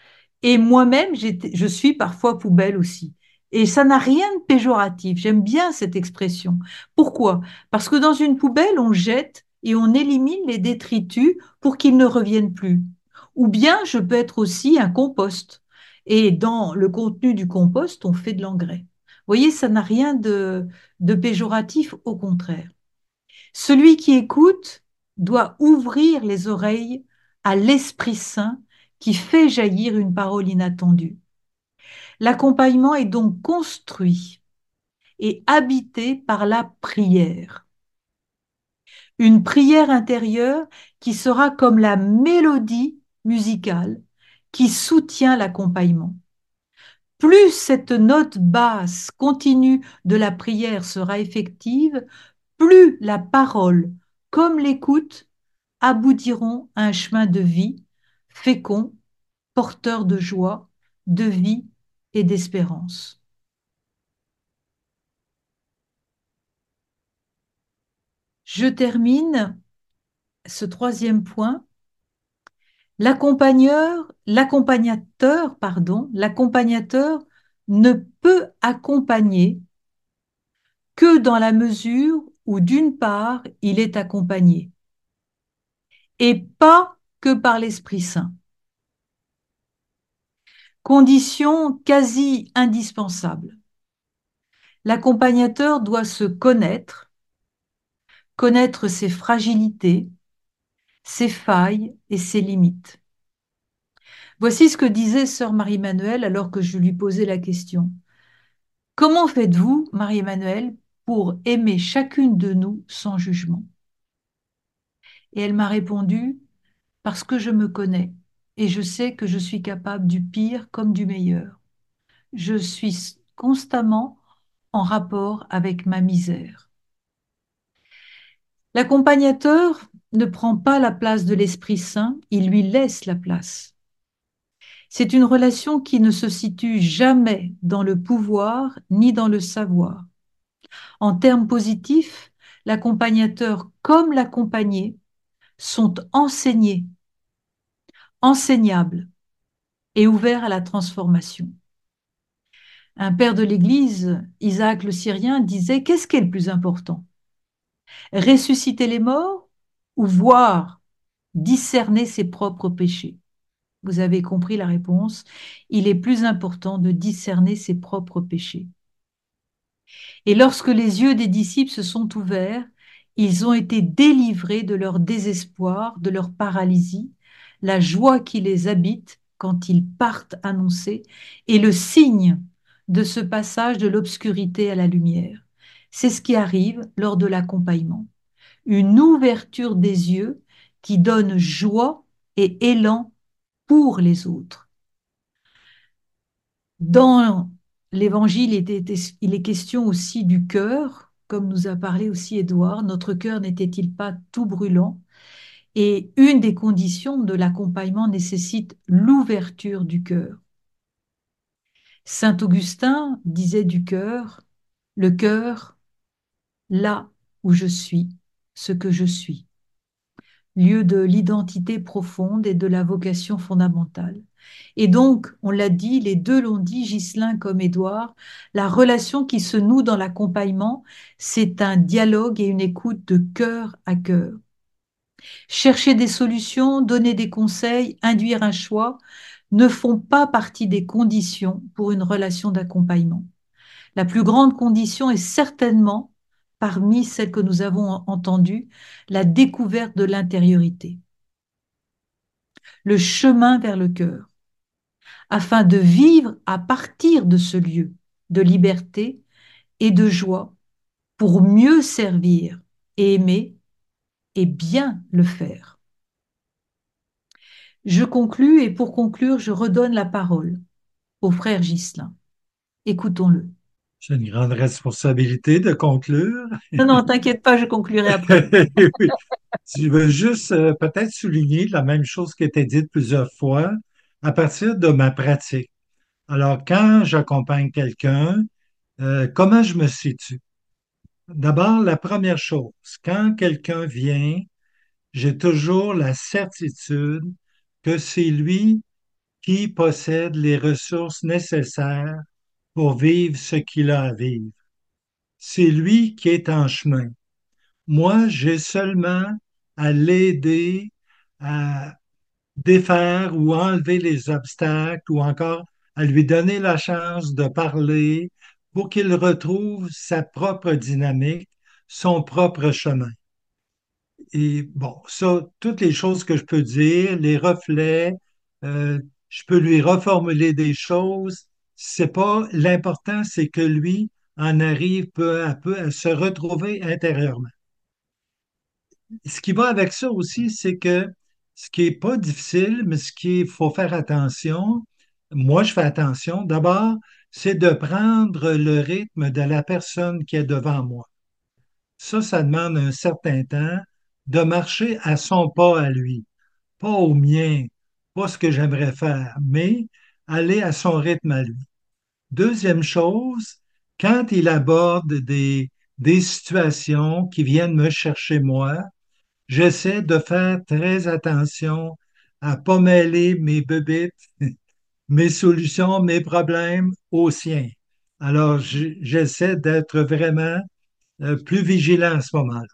et moi-même, je suis parfois poubelle aussi. Et ça n'a rien de péjoratif. J'aime bien cette expression. Pourquoi? Parce que dans une poubelle, on jette et on élimine les détritus pour qu'ils ne reviennent plus. Ou bien je peux être aussi un compost. Et dans le contenu du compost, on fait de l'engrais. Voyez, ça n'a rien de, de péjoratif, au contraire. Celui qui écoute doit ouvrir les oreilles à l'Esprit Saint qui fait jaillir une parole inattendue. L'accompagnement est donc construit et habité par la prière. Une prière intérieure qui sera comme la mélodie musicale qui soutient l'accompagnement. Plus cette note basse continue de la prière sera effective, plus la parole comme l'écoute aboutiront à un chemin de vie fécond, porteur de joie, de vie et d'espérance. Je termine ce troisième point. L'accompagnateur ne peut accompagner que dans la mesure où d'une part il est accompagné et pas que par l'Esprit Saint. Condition quasi indispensable. L'accompagnateur doit se connaître, connaître ses fragilités, ses failles et ses limites. Voici ce que disait sœur Marie-Emmanuelle alors que je lui posais la question. Comment faites-vous, Marie-Emmanuelle, pour aimer chacune de nous sans jugement? Et elle m'a répondu, parce que je me connais et je sais que je suis capable du pire comme du meilleur. Je suis constamment en rapport avec ma misère. L'accompagnateur ne prend pas la place de l'Esprit Saint, il lui laisse la place. C'est une relation qui ne se situe jamais dans le pouvoir ni dans le savoir. En termes positifs, l'accompagnateur comme l'accompagné sont enseignés, enseignables et ouverts à la transformation. Un père de l'Église, Isaac le Syrien, disait Qu'est-ce qui est le plus important? Ressusciter les morts ou voir, discerner ses propres péchés Vous avez compris la réponse. Il est plus important de discerner ses propres péchés. Et lorsque les yeux des disciples se sont ouverts, ils ont été délivrés de leur désespoir, de leur paralysie, la joie qui les habite quand ils partent annoncer, et le signe de ce passage de l'obscurité à la lumière. C'est ce qui arrive lors de l'accompagnement une ouverture des yeux qui donne joie et élan pour les autres. Dans l'évangile, il est question aussi du cœur, comme nous a parlé aussi Édouard. Notre cœur n'était-il pas tout brûlant? Et une des conditions de l'accompagnement nécessite l'ouverture du cœur. Saint Augustin disait du cœur, le cœur, là où je suis, ce que je suis, lieu de l'identité profonde et de la vocation fondamentale. Et donc, on l'a dit, les deux l'ont dit, Ghislain comme Édouard, la relation qui se noue dans l'accompagnement, c'est un dialogue et une écoute de cœur à cœur. Chercher des solutions, donner des conseils, induire un choix ne font pas partie des conditions pour une relation d'accompagnement. La plus grande condition est certainement parmi celles que nous avons entendues, la découverte de l'intériorité, le chemin vers le cœur, afin de vivre à partir de ce lieu de liberté et de joie pour mieux servir et aimer et bien le faire. Je conclus et pour conclure, je redonne la parole au frère Ghislain. Écoutons-le. J'ai une grande responsabilité de conclure. Non, non, t'inquiète pas, je conclurai après. Je veux juste euh, peut-être souligner la même chose qui a été dite plusieurs fois à partir de ma pratique. Alors, quand j'accompagne quelqu'un, euh, comment je me situe? D'abord, la première chose, quand quelqu'un vient, j'ai toujours la certitude que c'est lui qui possède les ressources nécessaires pour vivre ce qu'il a à vivre. C'est lui qui est en chemin. Moi, j'ai seulement à l'aider à défaire ou enlever les obstacles ou encore à lui donner la chance de parler pour qu'il retrouve sa propre dynamique, son propre chemin. Et bon, ça, toutes les choses que je peux dire, les reflets, euh, je peux lui reformuler des choses, c'est pas l'important, c'est que lui en arrive peu à peu à se retrouver intérieurement. Ce qui va avec ça aussi, c'est que ce qui est pas difficile, mais ce qu'il faut faire attention, moi je fais attention, d'abord, c'est de prendre le rythme de la personne qui est devant moi. Ça, ça demande un certain temps de marcher à son pas à lui, pas au mien, pas ce que j'aimerais faire, mais aller à son rythme à lui. Deuxième chose, quand il aborde des, des situations qui viennent me chercher moi, j'essaie de faire très attention à pas mêler mes bébites, mes solutions, mes problèmes aux siens. Alors, j'essaie d'être vraiment euh, plus vigilant à ce moment-là.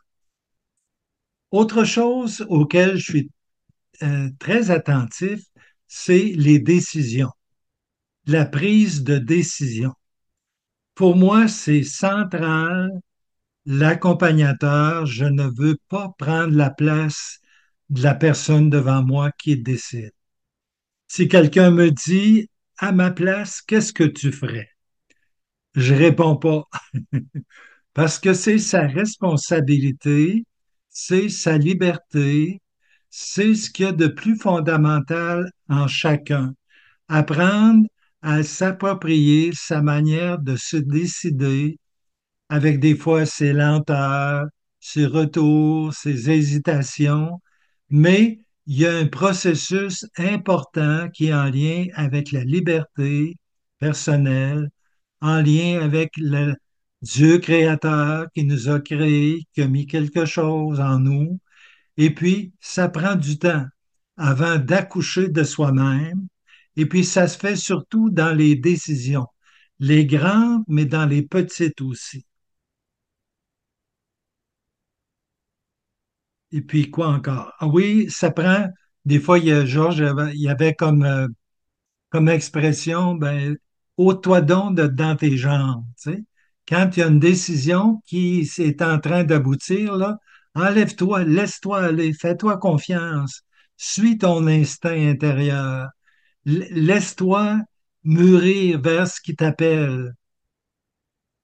Autre chose auquel je suis euh, très attentif, c'est les décisions, la prise de décision. Pour moi, c'est central, l'accompagnateur, je ne veux pas prendre la place de la personne devant moi qui décide. Si quelqu'un me dit, à ma place, qu'est-ce que tu ferais? Je réponds pas. Parce que c'est sa responsabilité, c'est sa liberté, c'est ce qu'il y a de plus fondamental en chacun. Apprendre à s'approprier sa manière de se décider avec des fois ses lenteurs, ses retours, ses hésitations, mais il y a un processus important qui est en lien avec la liberté personnelle, en lien avec le Dieu créateur qui nous a créés, qui a mis quelque chose en nous. Et puis, ça prend du temps avant d'accoucher de soi-même. Et puis, ça se fait surtout dans les décisions, les grandes, mais dans les petites aussi. Et puis, quoi encore? Ah oui, ça prend, des fois, il y a, Georges, il y avait comme, euh, comme expression, ben, ôte-toi donc dans tes jambes. Quand il y a une décision qui est en train d'aboutir, enlève-toi, laisse-toi aller, fais-toi confiance, suis ton instinct intérieur, laisse-toi mûrir vers ce qui t'appelle.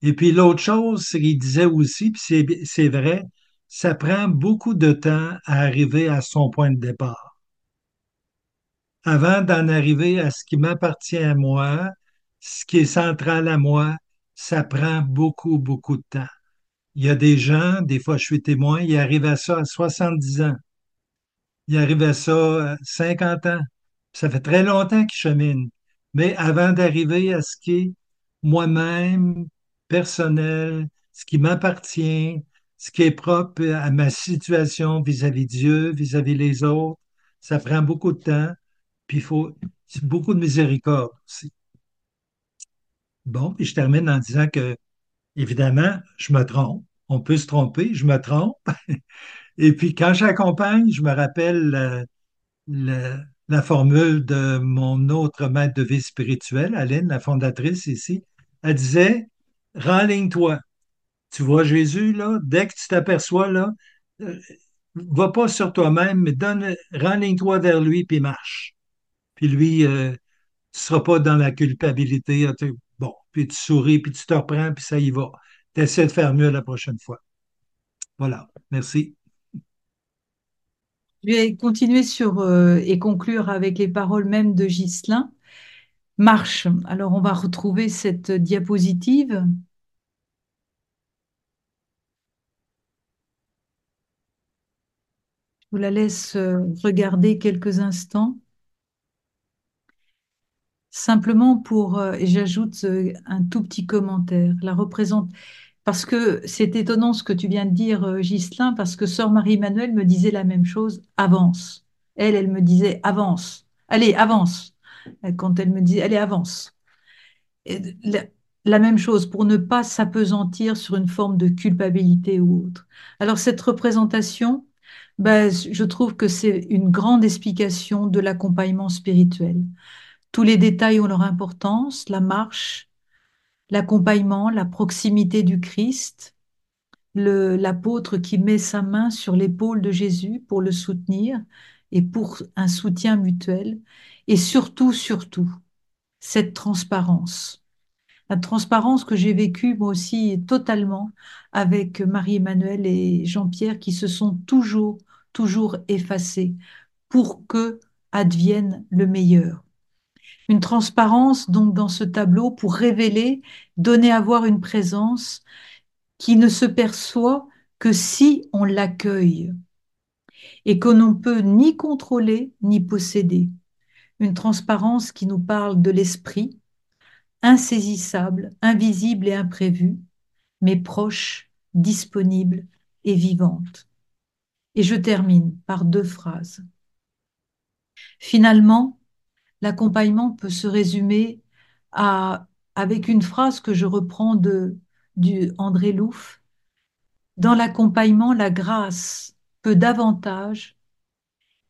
Et puis l'autre chose, c'est qu'il disait aussi, puis c'est vrai, ça prend beaucoup de temps à arriver à son point de départ. Avant d'en arriver à ce qui m'appartient à moi, ce qui est central à moi, ça prend beaucoup, beaucoup de temps. Il y a des gens, des fois je suis témoin, ils arrivent à ça à 70 ans. Ils arrivent à ça à 50 ans. Ça fait très longtemps qu'ils cheminent. Mais avant d'arriver à ce qui est moi-même, personnel, ce qui m'appartient, ce qui est propre à ma situation vis-à-vis Dieu, vis-à-vis les autres. Ça prend beaucoup de temps, puis il faut beaucoup de miséricorde aussi. Bon, puis je termine en disant que, évidemment, je me trompe. On peut se tromper, je me trompe. Et puis, quand j'accompagne, je me rappelle la, la, formule de mon autre maître de vie spirituelle, Aline, la fondatrice ici. Elle disait, renligne-toi. Tu vois Jésus, là, dès que tu t'aperçois, là, euh, va pas sur toi-même, mais donne, renligne-toi vers lui, puis marche. Puis lui, euh, tu seras pas dans la culpabilité. Bon, puis tu souris, puis tu te reprends, puis ça y va. Tu essaies de faire mieux la prochaine fois. Voilà, merci. Je vais continuer sur euh, et conclure avec les paroles même de Ghislain. Marche. Alors, on va retrouver cette diapositive. Je vous la laisse euh, regarder quelques instants. Simplement pour, euh, j'ajoute un tout petit commentaire, la représente, parce que c'est étonnant ce que tu viens de dire, Ghislain, parce que sœur Marie-Emmanuelle me disait la même chose, avance. Elle, elle me disait avance. Allez, avance. Quand elle me disait, allez, avance. la, la même chose pour ne pas s'apesantir sur une forme de culpabilité ou autre. Alors cette représentation, ben, je trouve que c'est une grande explication de l'accompagnement spirituel. Tous les détails ont leur importance, la marche, l'accompagnement, la proximité du Christ, l'apôtre qui met sa main sur l'épaule de Jésus pour le soutenir et pour un soutien mutuel, et surtout, surtout, cette transparence. La transparence que j'ai vécue moi aussi totalement avec Marie-Emmanuelle et Jean-Pierre qui se sont toujours toujours effacé pour que advienne le meilleur. Une transparence donc dans ce tableau pour révéler, donner à voir une présence qui ne se perçoit que si on l'accueille et que l'on peut ni contrôler ni posséder. Une transparence qui nous parle de l'esprit, insaisissable, invisible et imprévue, mais proche, disponible et vivante. Et je termine par deux phrases. Finalement, l'accompagnement peut se résumer à, avec une phrase que je reprends de du André Louf. Dans l'accompagnement, la grâce peut davantage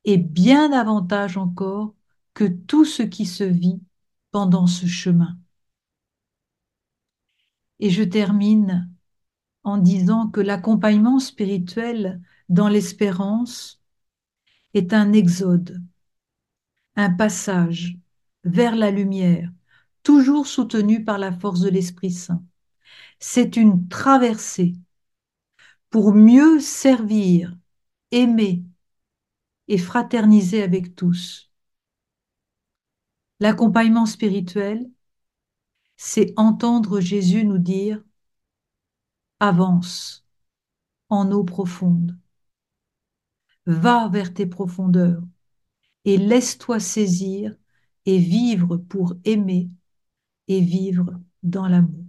et bien davantage encore que tout ce qui se vit pendant ce chemin. Et je termine en disant que l'accompagnement spirituel dans l'espérance est un exode, un passage vers la lumière, toujours soutenu par la force de l'Esprit Saint. C'est une traversée pour mieux servir, aimer et fraterniser avec tous. L'accompagnement spirituel, c'est entendre Jésus nous dire avance en eau profonde, va vers tes profondeurs et laisse-toi saisir et vivre pour aimer et vivre dans l'amour.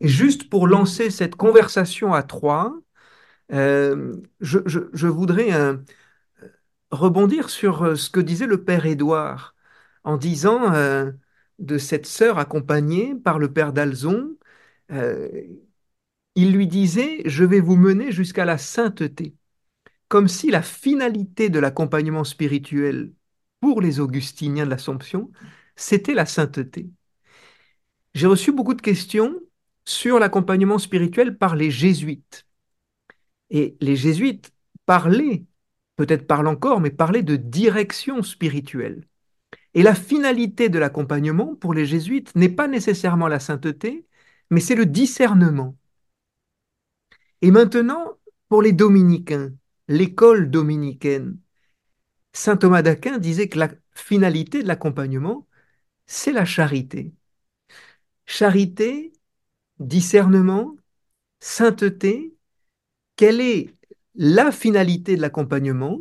Juste pour lancer cette conversation à trois, euh, je, voudrais euh, rebondir sur euh, ce que disait le père Édouard en disant de cette sœur accompagnée par le père d'Alzon, il lui disait, je vais vous mener jusqu'à la sainteté, comme si la finalité de l'accompagnement spirituel pour les augustiniens de l'Assomption, c'était la sainteté. J'ai reçu beaucoup de questions sur l'accompagnement spirituel par les jésuites. Et les jésuites parlaient, peut-être parlent encore, mais parlaient de direction spirituelle. Et la finalité de l'accompagnement pour les jésuites n'est pas nécessairement la sainteté, mais c'est le discernement. Et maintenant, pour les dominicains, l'école dominicaine, Saint Thomas d'Aquin disait que la finalité de l'accompagnement, c'est la charité. Charité, discernement, sainteté, quelle est la finalité de l'accompagnement?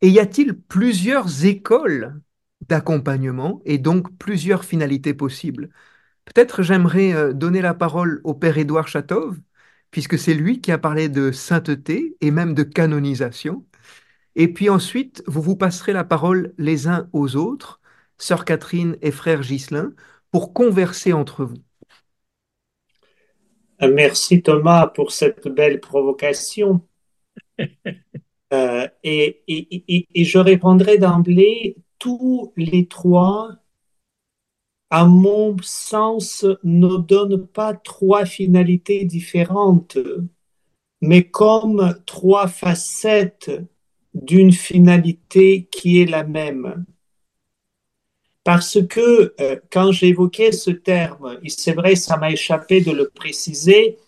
Et y a-t-il plusieurs écoles d'accompagnement et donc plusieurs finalités possibles? Peut-être j'aimerais euh, donner la parole au Père Édouard Chatov, puisque c'est lui qui a parlé de sainteté et même de canonisation. Et puis ensuite, vous vous passerez la parole les uns aux autres, Sœur Catherine et Frère Ghislain, pour converser entre vous. Merci Thomas pour cette belle provocation. Euh, et, et, je répondrai d'emblée, tous les trois, à mon sens, ne donnent pas trois finalités différentes, mais comme trois facettes d'une finalité qui est la même. Parce que euh, quand j'évoquais ce terme, c'est vrai, ça m'a échappé de le préciser,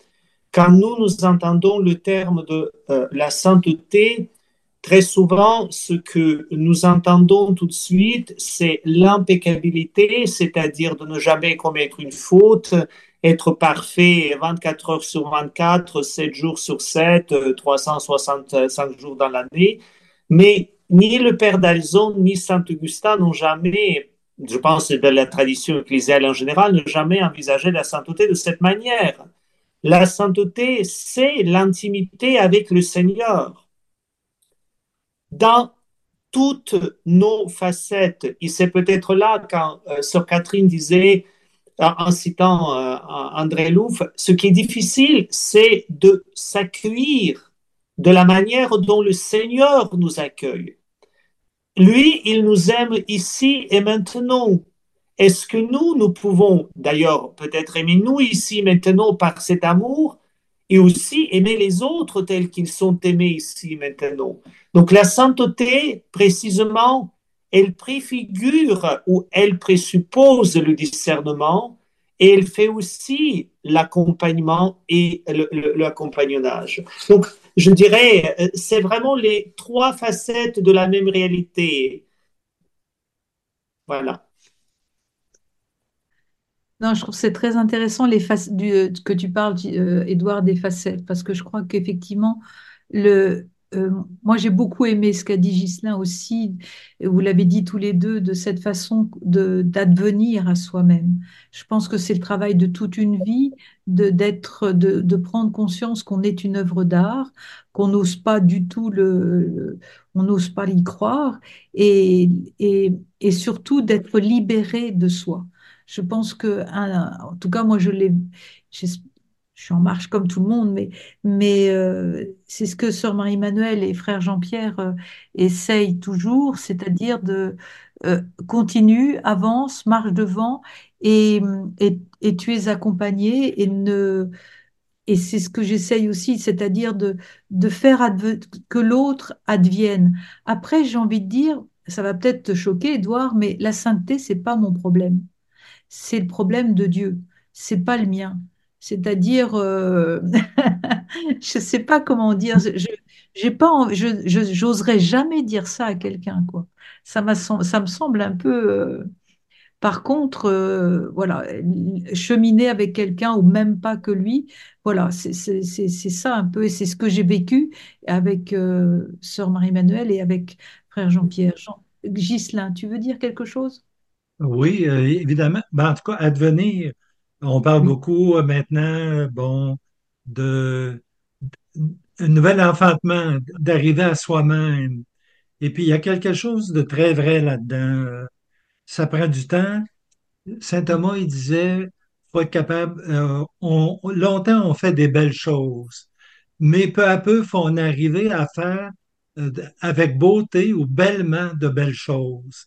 quand nous, nous entendons le terme de euh, la sainteté, très souvent, ce que nous entendons tout de suite, c'est l'impeccabilité, c'est-à-dire de ne jamais commettre une faute, être parfait 24 heures sur 24, 7 jours sur 7, 365 jours dans l'année. Mais ni le Père d'Alzon ni Saint Augustin n'ont jamais je pense de la tradition ecclésiale en général, ne jamais envisager la sainteté de cette manière. La sainteté, c'est l'intimité avec le Seigneur. Dans toutes nos facettes, et c'est peut-être là quand euh, Sœur Catherine disait, en citant euh, André Louf, ce qui est difficile, c'est de s'accueillir de la manière dont le Seigneur nous accueille. Lui, il nous aime ici et maintenant. Est-ce que nous, nous pouvons d'ailleurs peut-être aimer nous ici maintenant par cet amour et aussi aimer les autres tels qu'ils sont aimés ici maintenant? Donc la sainteté, précisément, elle préfigure ou elle présuppose le discernement et elle fait aussi l'accompagnement et l'accompagnonnage. Donc je dirais, euh, c'est vraiment les trois facettes de la même réalité. Voilà. Non, je trouve c'est très intéressant les euh, que tu parles, euh, Édouard, des facettes, parce que je crois qu'effectivement, le, euh, moi, j'ai beaucoup aimé ce qu'a dit Ghislain aussi, vous l'avez dit tous les deux, de cette façon d'advenir à soi-même. Je pense que c'est le travail de toute une vie, de, d'être, de, de prendre conscience qu'on est une œuvre d'art, qu'on n'ose pas du tout le, le- on n'ose pas y croire, et, et, et surtout d'être libéré de soi. Je pense que, en tout cas, moi, je l'ai, je suis en marche comme tout le monde, mais mais euh, c'est ce que Sœur Marie-Emmanuelle et Frère Jean-Pierre euh, essayent toujours, c'est-à-dire de euh, continue, avance, marche devant et, et, et tu es accompagné et ne et c'est ce que j'essaye aussi, c'est-à-dire de, de faire que l'autre advienne. Après, j'ai envie de dire, ça va peut-être te choquer, Édouard, mais la sainteté, c'est pas mon problème c'est le problème de Dieu, c'est pas le mien. C'est-à-dire, euh, je sais pas comment dire, je, j'ai pas, je, jamais dire ça à quelqu'un. Ça me semble un peu. euh, par contre, euh, voilà, cheminer avec quelqu'un ou même pas que lui, voilà, c'est ça un peu, et c'est ce que j'ai vécu avec Sœur Marie-Emmanuelle et avec Frère Jean-Pierre. Jean, Ghislain, tu veux dire quelque chose? Oui, évidemment. Ben, en tout cas, advenir, on parle Oui. beaucoup euh, maintenant, bon, de un nouvel enfantement, d'arriver à soi-même. Et puis, il y a quelque chose de très vrai là-dedans. Ça prend du temps. Saint Thomas, il disait, faut être capable, euh, on, longtemps on fait des belles choses, mais peu à peu, faut en arriver à faire euh, avec beauté ou bellement de belles choses.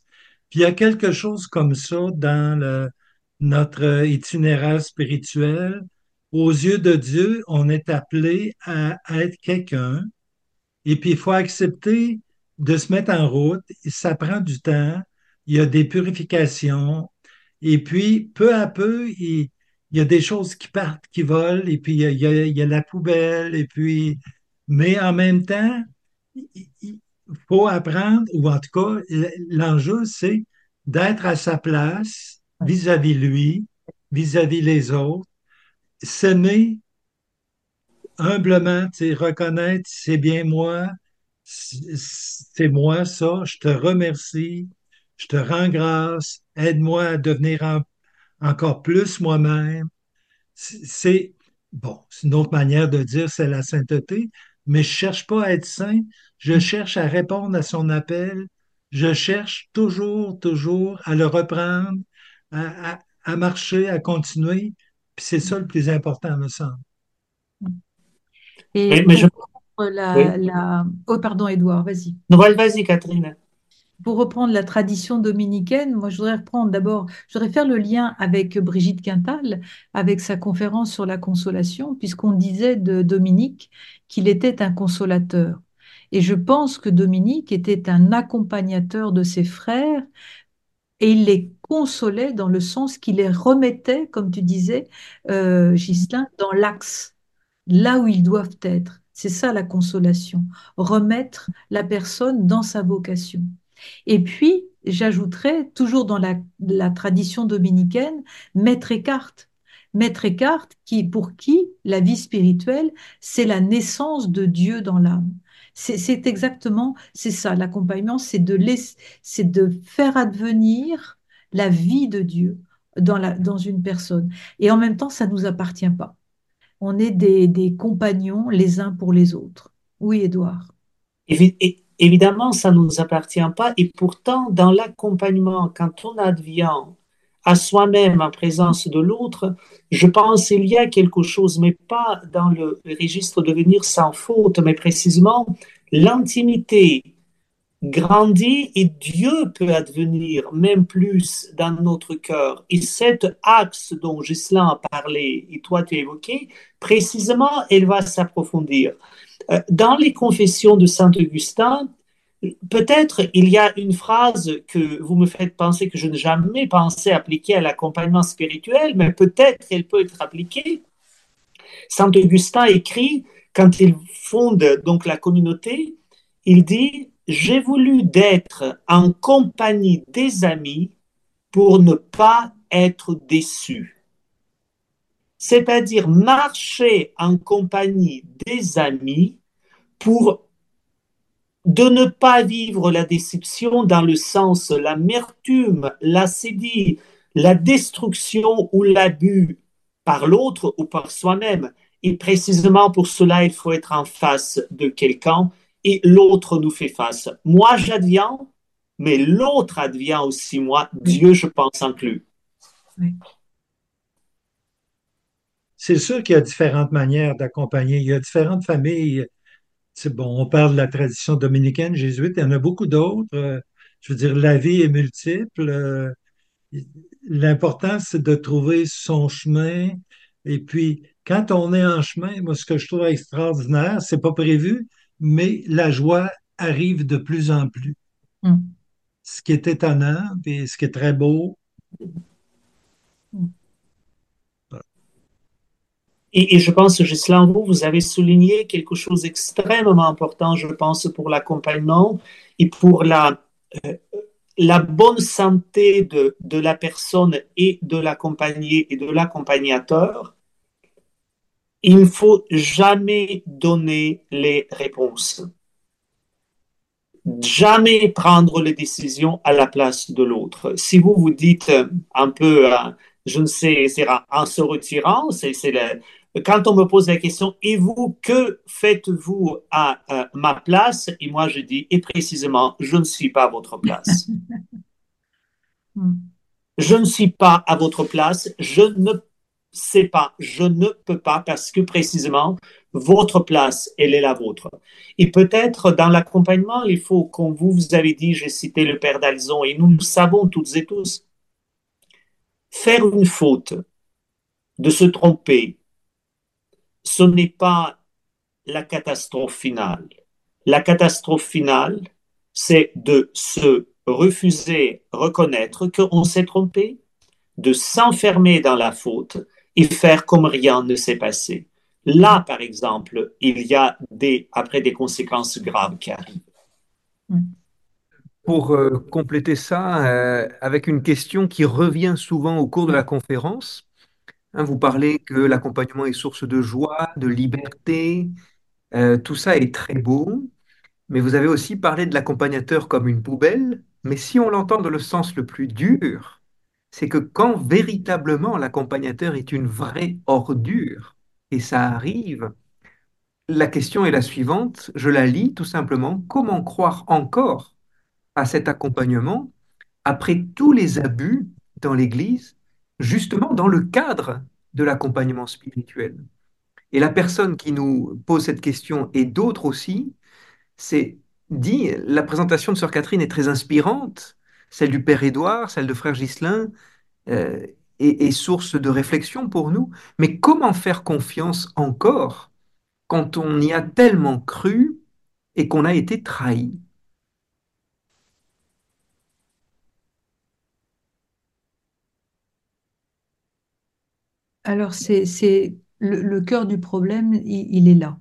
Puis il y a quelque chose comme ça dans le- notre itinéraire spirituel. Aux yeux de Dieu, on est appelé à être quelqu'un et puis, il faut accepter de se mettre en route. Ça prend du temps. Il y a des purifications. Et puis, peu à peu, il, y a des choses qui partent, qui volent. Et puis, il y a, la poubelle. Et puis, mais en même temps, il faut apprendre, ou en tout cas, l'enjeu, c'est d'être à sa place Vis-à-vis lui, vis-à-vis les autres, s'aimer humblement, reconnaître, c'est bien moi, c'est moi ça, je te remercie, je te rends grâce, aide-moi à devenir en- encore plus moi-même. C'est, bon, c'est une autre manière de dire c'est la sainteté, mais je cherche pas à être saint, je cherche à répondre à son appel, je cherche toujours, toujours à le reprendre, à, à- à marcher, à continuer, puis c'est ça le plus important, me semble. Et Mais, mais je... pour reprendre la, Oui. la... Oh, pardon, Édouard, vas-y. Non, vas-y, Catherine. Pour reprendre la tradition dominicaine, moi, je voudrais reprendre d'abord, je voudrais faire le lien avec Brigitte Quintal, avec sa conférence sur la consolation, puisqu'on disait de Dominique qu'il était un consolateur. Et je pense que Dominique était un accompagnateur de ses frères et il les consolait dans le sens qu'il les remettait, comme tu disais, euh, Ghislain, dans l'axe, là où ils doivent être. C'est ça la consolation, remettre la personne dans sa vocation. Et puis, j'ajouterais, toujours dans la, la tradition dominicaine, Maître Eckhart. Maître Eckhart, qui, pour qui la vie spirituelle, c'est la naissance de Dieu dans l'âme. C'est exactement, c'est ça, l'accompagnement, c'est de, laisser- de faire advenir la vie de Dieu dans, la, dans une personne. Et en même temps, ça ne nous appartient pas. On est des, des compagnons les uns pour les autres. Oui, Édouard. Évidemment, ça ne nous appartient pas. Et pourtant, dans l'accompagnement, quand on advient à soi-même en présence de l'autre, je pense qu'il y a quelque chose, mais pas dans le registre de venir sans faute, mais précisément l'intimité grandit et Dieu peut advenir même plus dans notre cœur. Et cet axe dont Ghislain a parlé et toi tu as évoqué, précisément, elle va s'approfondir. Euh, Dans les confessions de Saint Augustin, peut-être il y a une phrase que vous me faites penser que je n'ai jamais pensé appliquer à l'accompagnement spirituel, mais peut-être elle peut être appliquée. Saint Augustin écrit, quand il fonde donc la communauté, il dit J'ai voulu d'être en compagnie des amis pour ne pas être déçu. C'est-à-dire marcher en compagnie des amis pour de ne pas vivre la déception dans le sens l'amertume, l'acédie, la destruction ou l'abus par l'autre ou par soi-même. Et précisément pour cela, il faut être en face de quelqu'un et l'autre nous fait face. Moi, j'adviens, mais l'autre advient aussi moi, Dieu, je pense, inclus. Oui. C'est sûr qu'il y a différentes manières d'accompagner. Il y a différentes familles c'est bon, on parle de la tradition dominicaine, jésuite, il y en a beaucoup d'autres. Je veux dire, la vie est multiple. L'important, c'est de trouver son chemin. Et puis, quand on est en chemin, moi, ce que je trouve extraordinaire, c'est pas prévu, mais la joie arrive de plus en plus. Mm. Ce qui est étonnant et ce qui est très beau. Mm. Et, je pense, Gislain, vous, vous avez souligné quelque chose d'extrêmement important, je pense, pour l'accompagnement et pour la, euh, la bonne santé de, de la personne et de l'accompagné et de l'accompagnateur. Il ne faut jamais donner les réponses. Jamais prendre les décisions à la place de l'autre. Si vous vous dites un peu, euh, je ne sais, en se retirant, c'est quand on me pose la question, et vous, que faites-vous à ma place? Et moi, je dis, et précisément, je ne suis pas à votre place. Hmm. je ne suis pas à votre place, je ne sais pas, je ne peux pas parce que précisément, votre place, elle est la vôtre. Et peut-être dans l'accompagnement, il faut, comme vous, vous avez dit, j'ai cité le Père d'Alzon, et nous le savons toutes et tous, faire une faute, de se tromper, ce n'est pas la catastrophe finale. La catastrophe finale, c'est de se refuser, reconnaître qu'on s'est trompé, de s'enfermer dans la faute et faire comme rien ne s'est passé. Là, par exemple, il y a des, après des conséquences graves qui arrivent. Pour euh, compléter ça, euh, avec une question qui revient souvent au cours de la conférence, Hein, vous parlez que l'accompagnement est source de joie, de liberté. Euh, tout ça est très beau. Mais vous avez aussi parlé de l'accompagnateur comme une poubelle. Mais si on l'entend dans le sens le plus dur, c'est que quand véritablement l'accompagnateur est une vraie ordure, et ça arrive, la question est la suivante, je la lis tout simplement, comment croire encore à cet accompagnement après tous les abus dans l'Église justement dans le cadre de l'accompagnement spirituel? Et la personne qui nous pose cette question et d'autres aussi, c'est dit, la présentation de Sœur Catherine est très inspirante, celle du Père Édouard, celle de Frère Ghislain, euh, est, source de réflexion pour nous. Mais comment faire confiance encore quand on y a tellement cru et qu'on a été trahi? Alors, c'est le, cœur du problème, il, est là.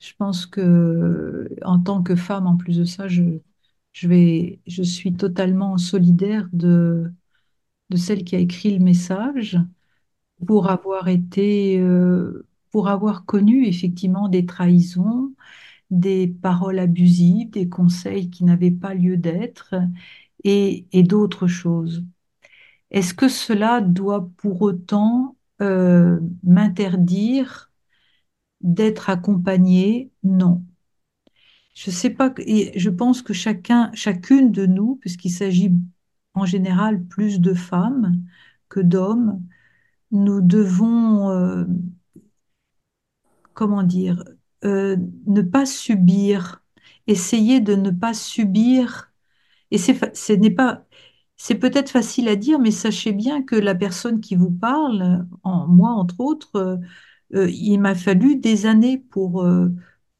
Je pense que en tant que femme, en plus de ça, je, je, suis totalement solidaire de, celle qui a écrit le message pour avoir été, euh, connu effectivement des trahisons, des paroles abusives, des conseils qui n'avaient pas lieu d'être et, et d'autres choses. Est-ce que cela doit pour autant euh, m'interdire d'être accompagnée? Non. Je sais pas, je pense que chacun, chacune de nous, puisqu'il s'agit en général plus de femmes que d'hommes, nous devons, euh, comment dire, euh, ne pas subir, essayer de ne pas subir. Et ce n'est pas, c'est peut-être facile à dire, mais sachez bien que la personne qui vous parle, moi entre autres, euh, il m'a fallu des années pour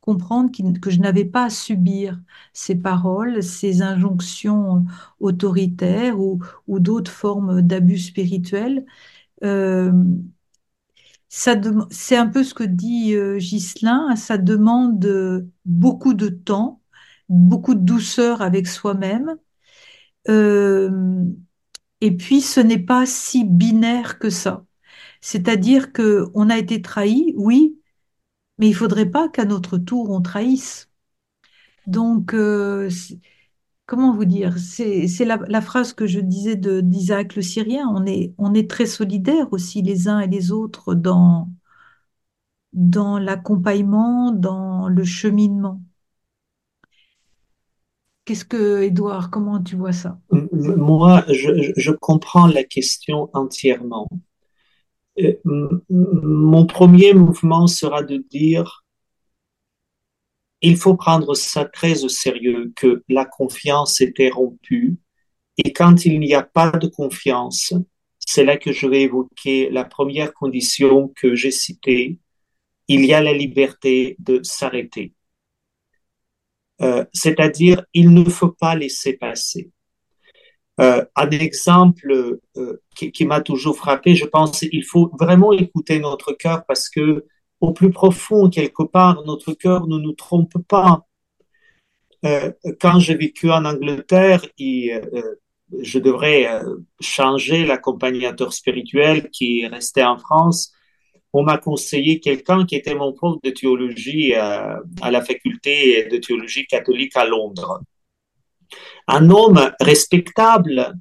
comprendre que je n'avais pas à subir ces paroles, ces injonctions autoritaires ou, d'autres formes d'abus spirituels. c'est un peu ce que dit Ghislain, ça demande beaucoup de temps, beaucoup de douceur avec soi-même euh, et puis, ce n'est pas si binaire que ça. C'est-à-dire que on a été trahi, oui, mais il faudrait pas qu'à notre tour on trahisse. Donc, euh, comment vous dire? C'est, la, phrase que je disais d'Isaac le Syrien. On est, très solidaires aussi les uns et les autres dans, l'accompagnement, dans le cheminement. Qu'est-ce que, Édouard, comment tu vois ça? Moi, je comprends la question entièrement. Euh, Mon premier mouvement sera de dire, il faut prendre ça très au sérieux, que la confiance était rompue. Et quand il n'y a pas de confiance, c'est là que je vais évoquer la première condition que j'ai citée. Il y a la liberté de s'arrêter. Euh, c'est-à-dire, il ne faut pas laisser passer. Euh, un exemple euh, qui, m'a toujours frappé, je pense, il faut vraiment écouter notre cœur parce que au plus profond, quelque part, notre cœur ne nous trompe pas. Euh, quand j'ai vécu en Angleterre, et, je devrais changer l'accompagnateur spirituel qui restait en France. On m'a conseillé quelqu'un qui était mon prof de théologie à la faculté de théologie catholique à Londres. Un homme respectable,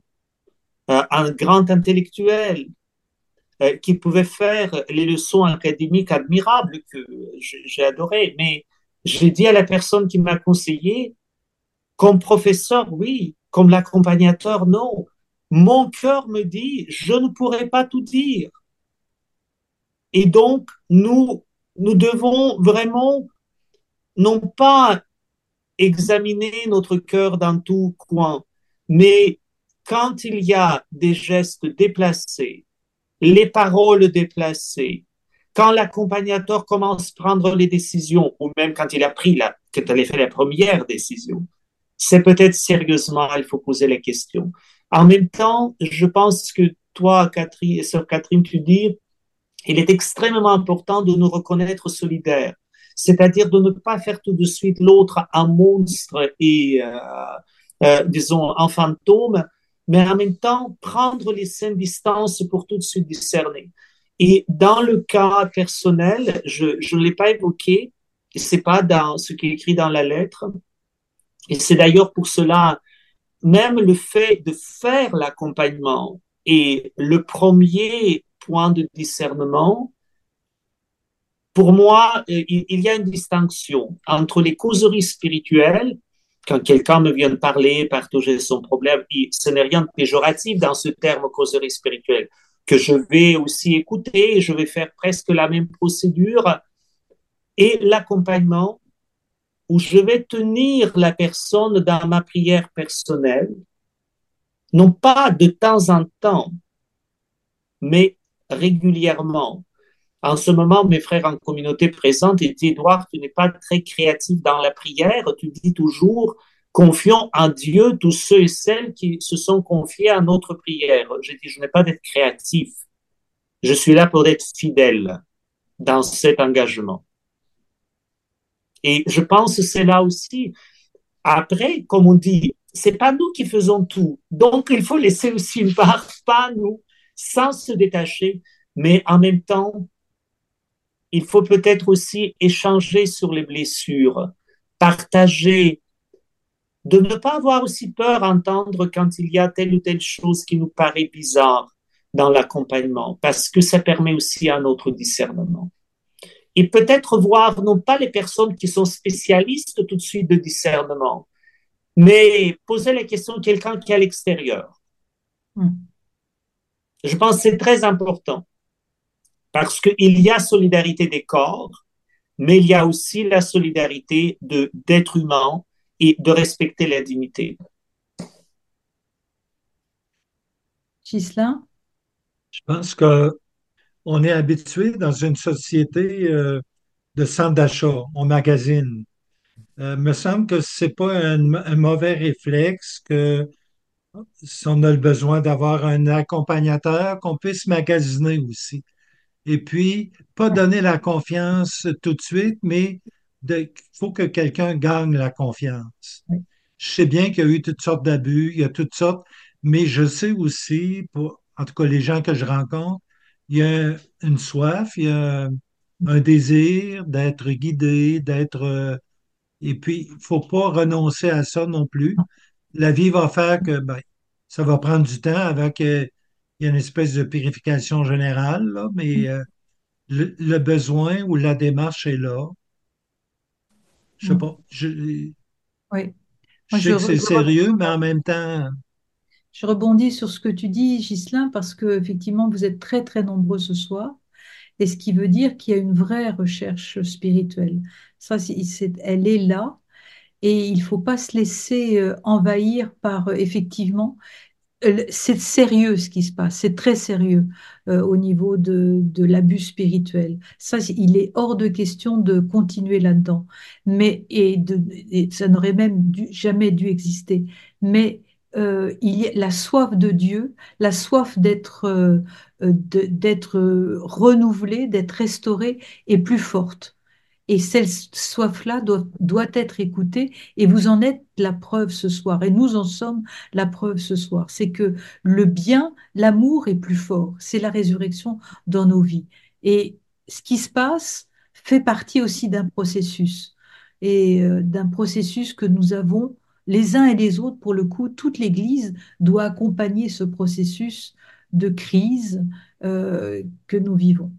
euh, un grand intellectuel, euh, qui pouvait faire les leçons académiques admirables que j'ai adoré. Mais j'ai dit à la personne qui m'a conseillé, comme professeur, oui, comme l'accompagnateur, non. Mon cœur me dit, je ne pourrai pas tout dire. Et donc, nous, nous devons vraiment non pas examiner notre cœur dans tout coin, mais quand il y a des gestes déplacés, les paroles déplacées, quand l'accompagnateur commence à prendre les décisions, ou même quand il a pris la, la première décision, c'est peut-être sérieusement, il faut poser la question. En même temps, je pense que toi, Catherine, sœur Catherine, tu dis, il est extrêmement important de nous reconnaître solidaires, c'est-à-dire de ne pas faire tout de suite l'autre un monstre et, euh, euh, disons, un fantôme, mais en même temps prendre les saines distances pour tout de suite discerner. Et dans le cas personnel, je ne l'ai pas évoqué, c'est pas dans ce qui est écrit dans la lettre, et c'est d'ailleurs pour cela, même le fait de faire l'accompagnement est le premier point de discernement. Pour moi, il, il y a une distinction entre les causeries spirituelles, quand quelqu'un me vient de parler, partager son problème, ce n'est rien de péjoratif dans ce terme causerie spirituelle, que je vais aussi écouter, je vais faire presque la même procédure, et l'accompagnement, où je vais tenir la personne dans ma prière personnelle, non pas de temps en temps, mais régulièrement. En ce moment, mes frères en communauté présente et dit, Edouard, tu n'es pas très créatif dans la prière, tu dis toujours, confions en Dieu tous ceux et celles qui se sont confiés à notre prière. J'ai dit, je n'ai pas d'être créatif. Je suis là pour être fidèle dans cet engagement. Et je pense que c'est là aussi. Après, comme on dit, c'est pas nous qui faisons tout. Donc, il faut laisser aussi une part, pas nous, sans se détacher. Mais en même temps, il faut peut-être aussi échanger sur les blessures, partager, de ne pas avoir aussi peur d'entendre quand il y a telle ou telle chose qui nous paraît bizarre dans l'accompagnement, parce que ça permet aussi un autre discernement et peut-être voir non pas les personnes qui sont spécialistes tout de suite de discernement, mais poser la question à quelqu'un qui est à l'extérieur. Mm. Je pense que c'est très important parce qu'il y a solidarité des corps, mais il y a aussi la solidarité de d'être humain et de respecter la dignité. Gislain Je pense que on est habitué dans une société euh, de centre d'achat, on magasine. Euh, me semble que c'est pas un, un, mauvais réflexe que si on a le besoin d'avoir un accompagnateur, qu'on puisse magasiner aussi. Et puis, pas donner la confiance tout de suite, mais il faut que quelqu'un gagne la confiance. Je sais bien qu'il y a eu toutes sortes d'abus, il y a toutes sortes, mais je sais aussi, pour, en tout cas les gens que je rencontre, il y a une soif, il y a un désir d'être guidé, d'être Et puis, il faut pas renoncer à ça non plus. La vie va faire que ben, ça va prendre du temps avant qu'il y ait une espèce de purification générale, là, mais euh, le, le besoin ou la démarche est là. Je sais Mm. pas. Je, Oui. je Moi, je, sais que c'est sérieux, mais en même temps, je rebondis sur ce que tu dis, Ghislain, parce que effectivement, vous êtes très, très nombreux ce soir, et ce qui veut dire qu'il y a une vraie recherche spirituelle. Ça, c'est- elle est là, et il ne faut pas se laisser euh, envahir par, euh, effectivement, c'est sérieux ce qui se passe, c'est très sérieux euh, au niveau de, de l'abus spirituel. Ça, il est hors de question de continuer là-dedans. Mais, et, de, ça n'aurait même jamais dû exister. Mais euh, il y a la soif de Dieu, la soif d'être euh, d'être euh, renouvelé, d'être restauré est plus forte. Et cette soif-là doit, être écoutée, et vous en êtes la preuve ce soir, et nous en sommes la preuve ce soir. C'est que le bien, l'amour est plus fort, c'est la résurrection dans nos vies. Et ce qui se passe fait partie aussi d'un processus, et euh, d'un processus que nous avons les uns et les autres, pour le coup, toute l'Église doit accompagner ce processus de crise euh, que nous vivons.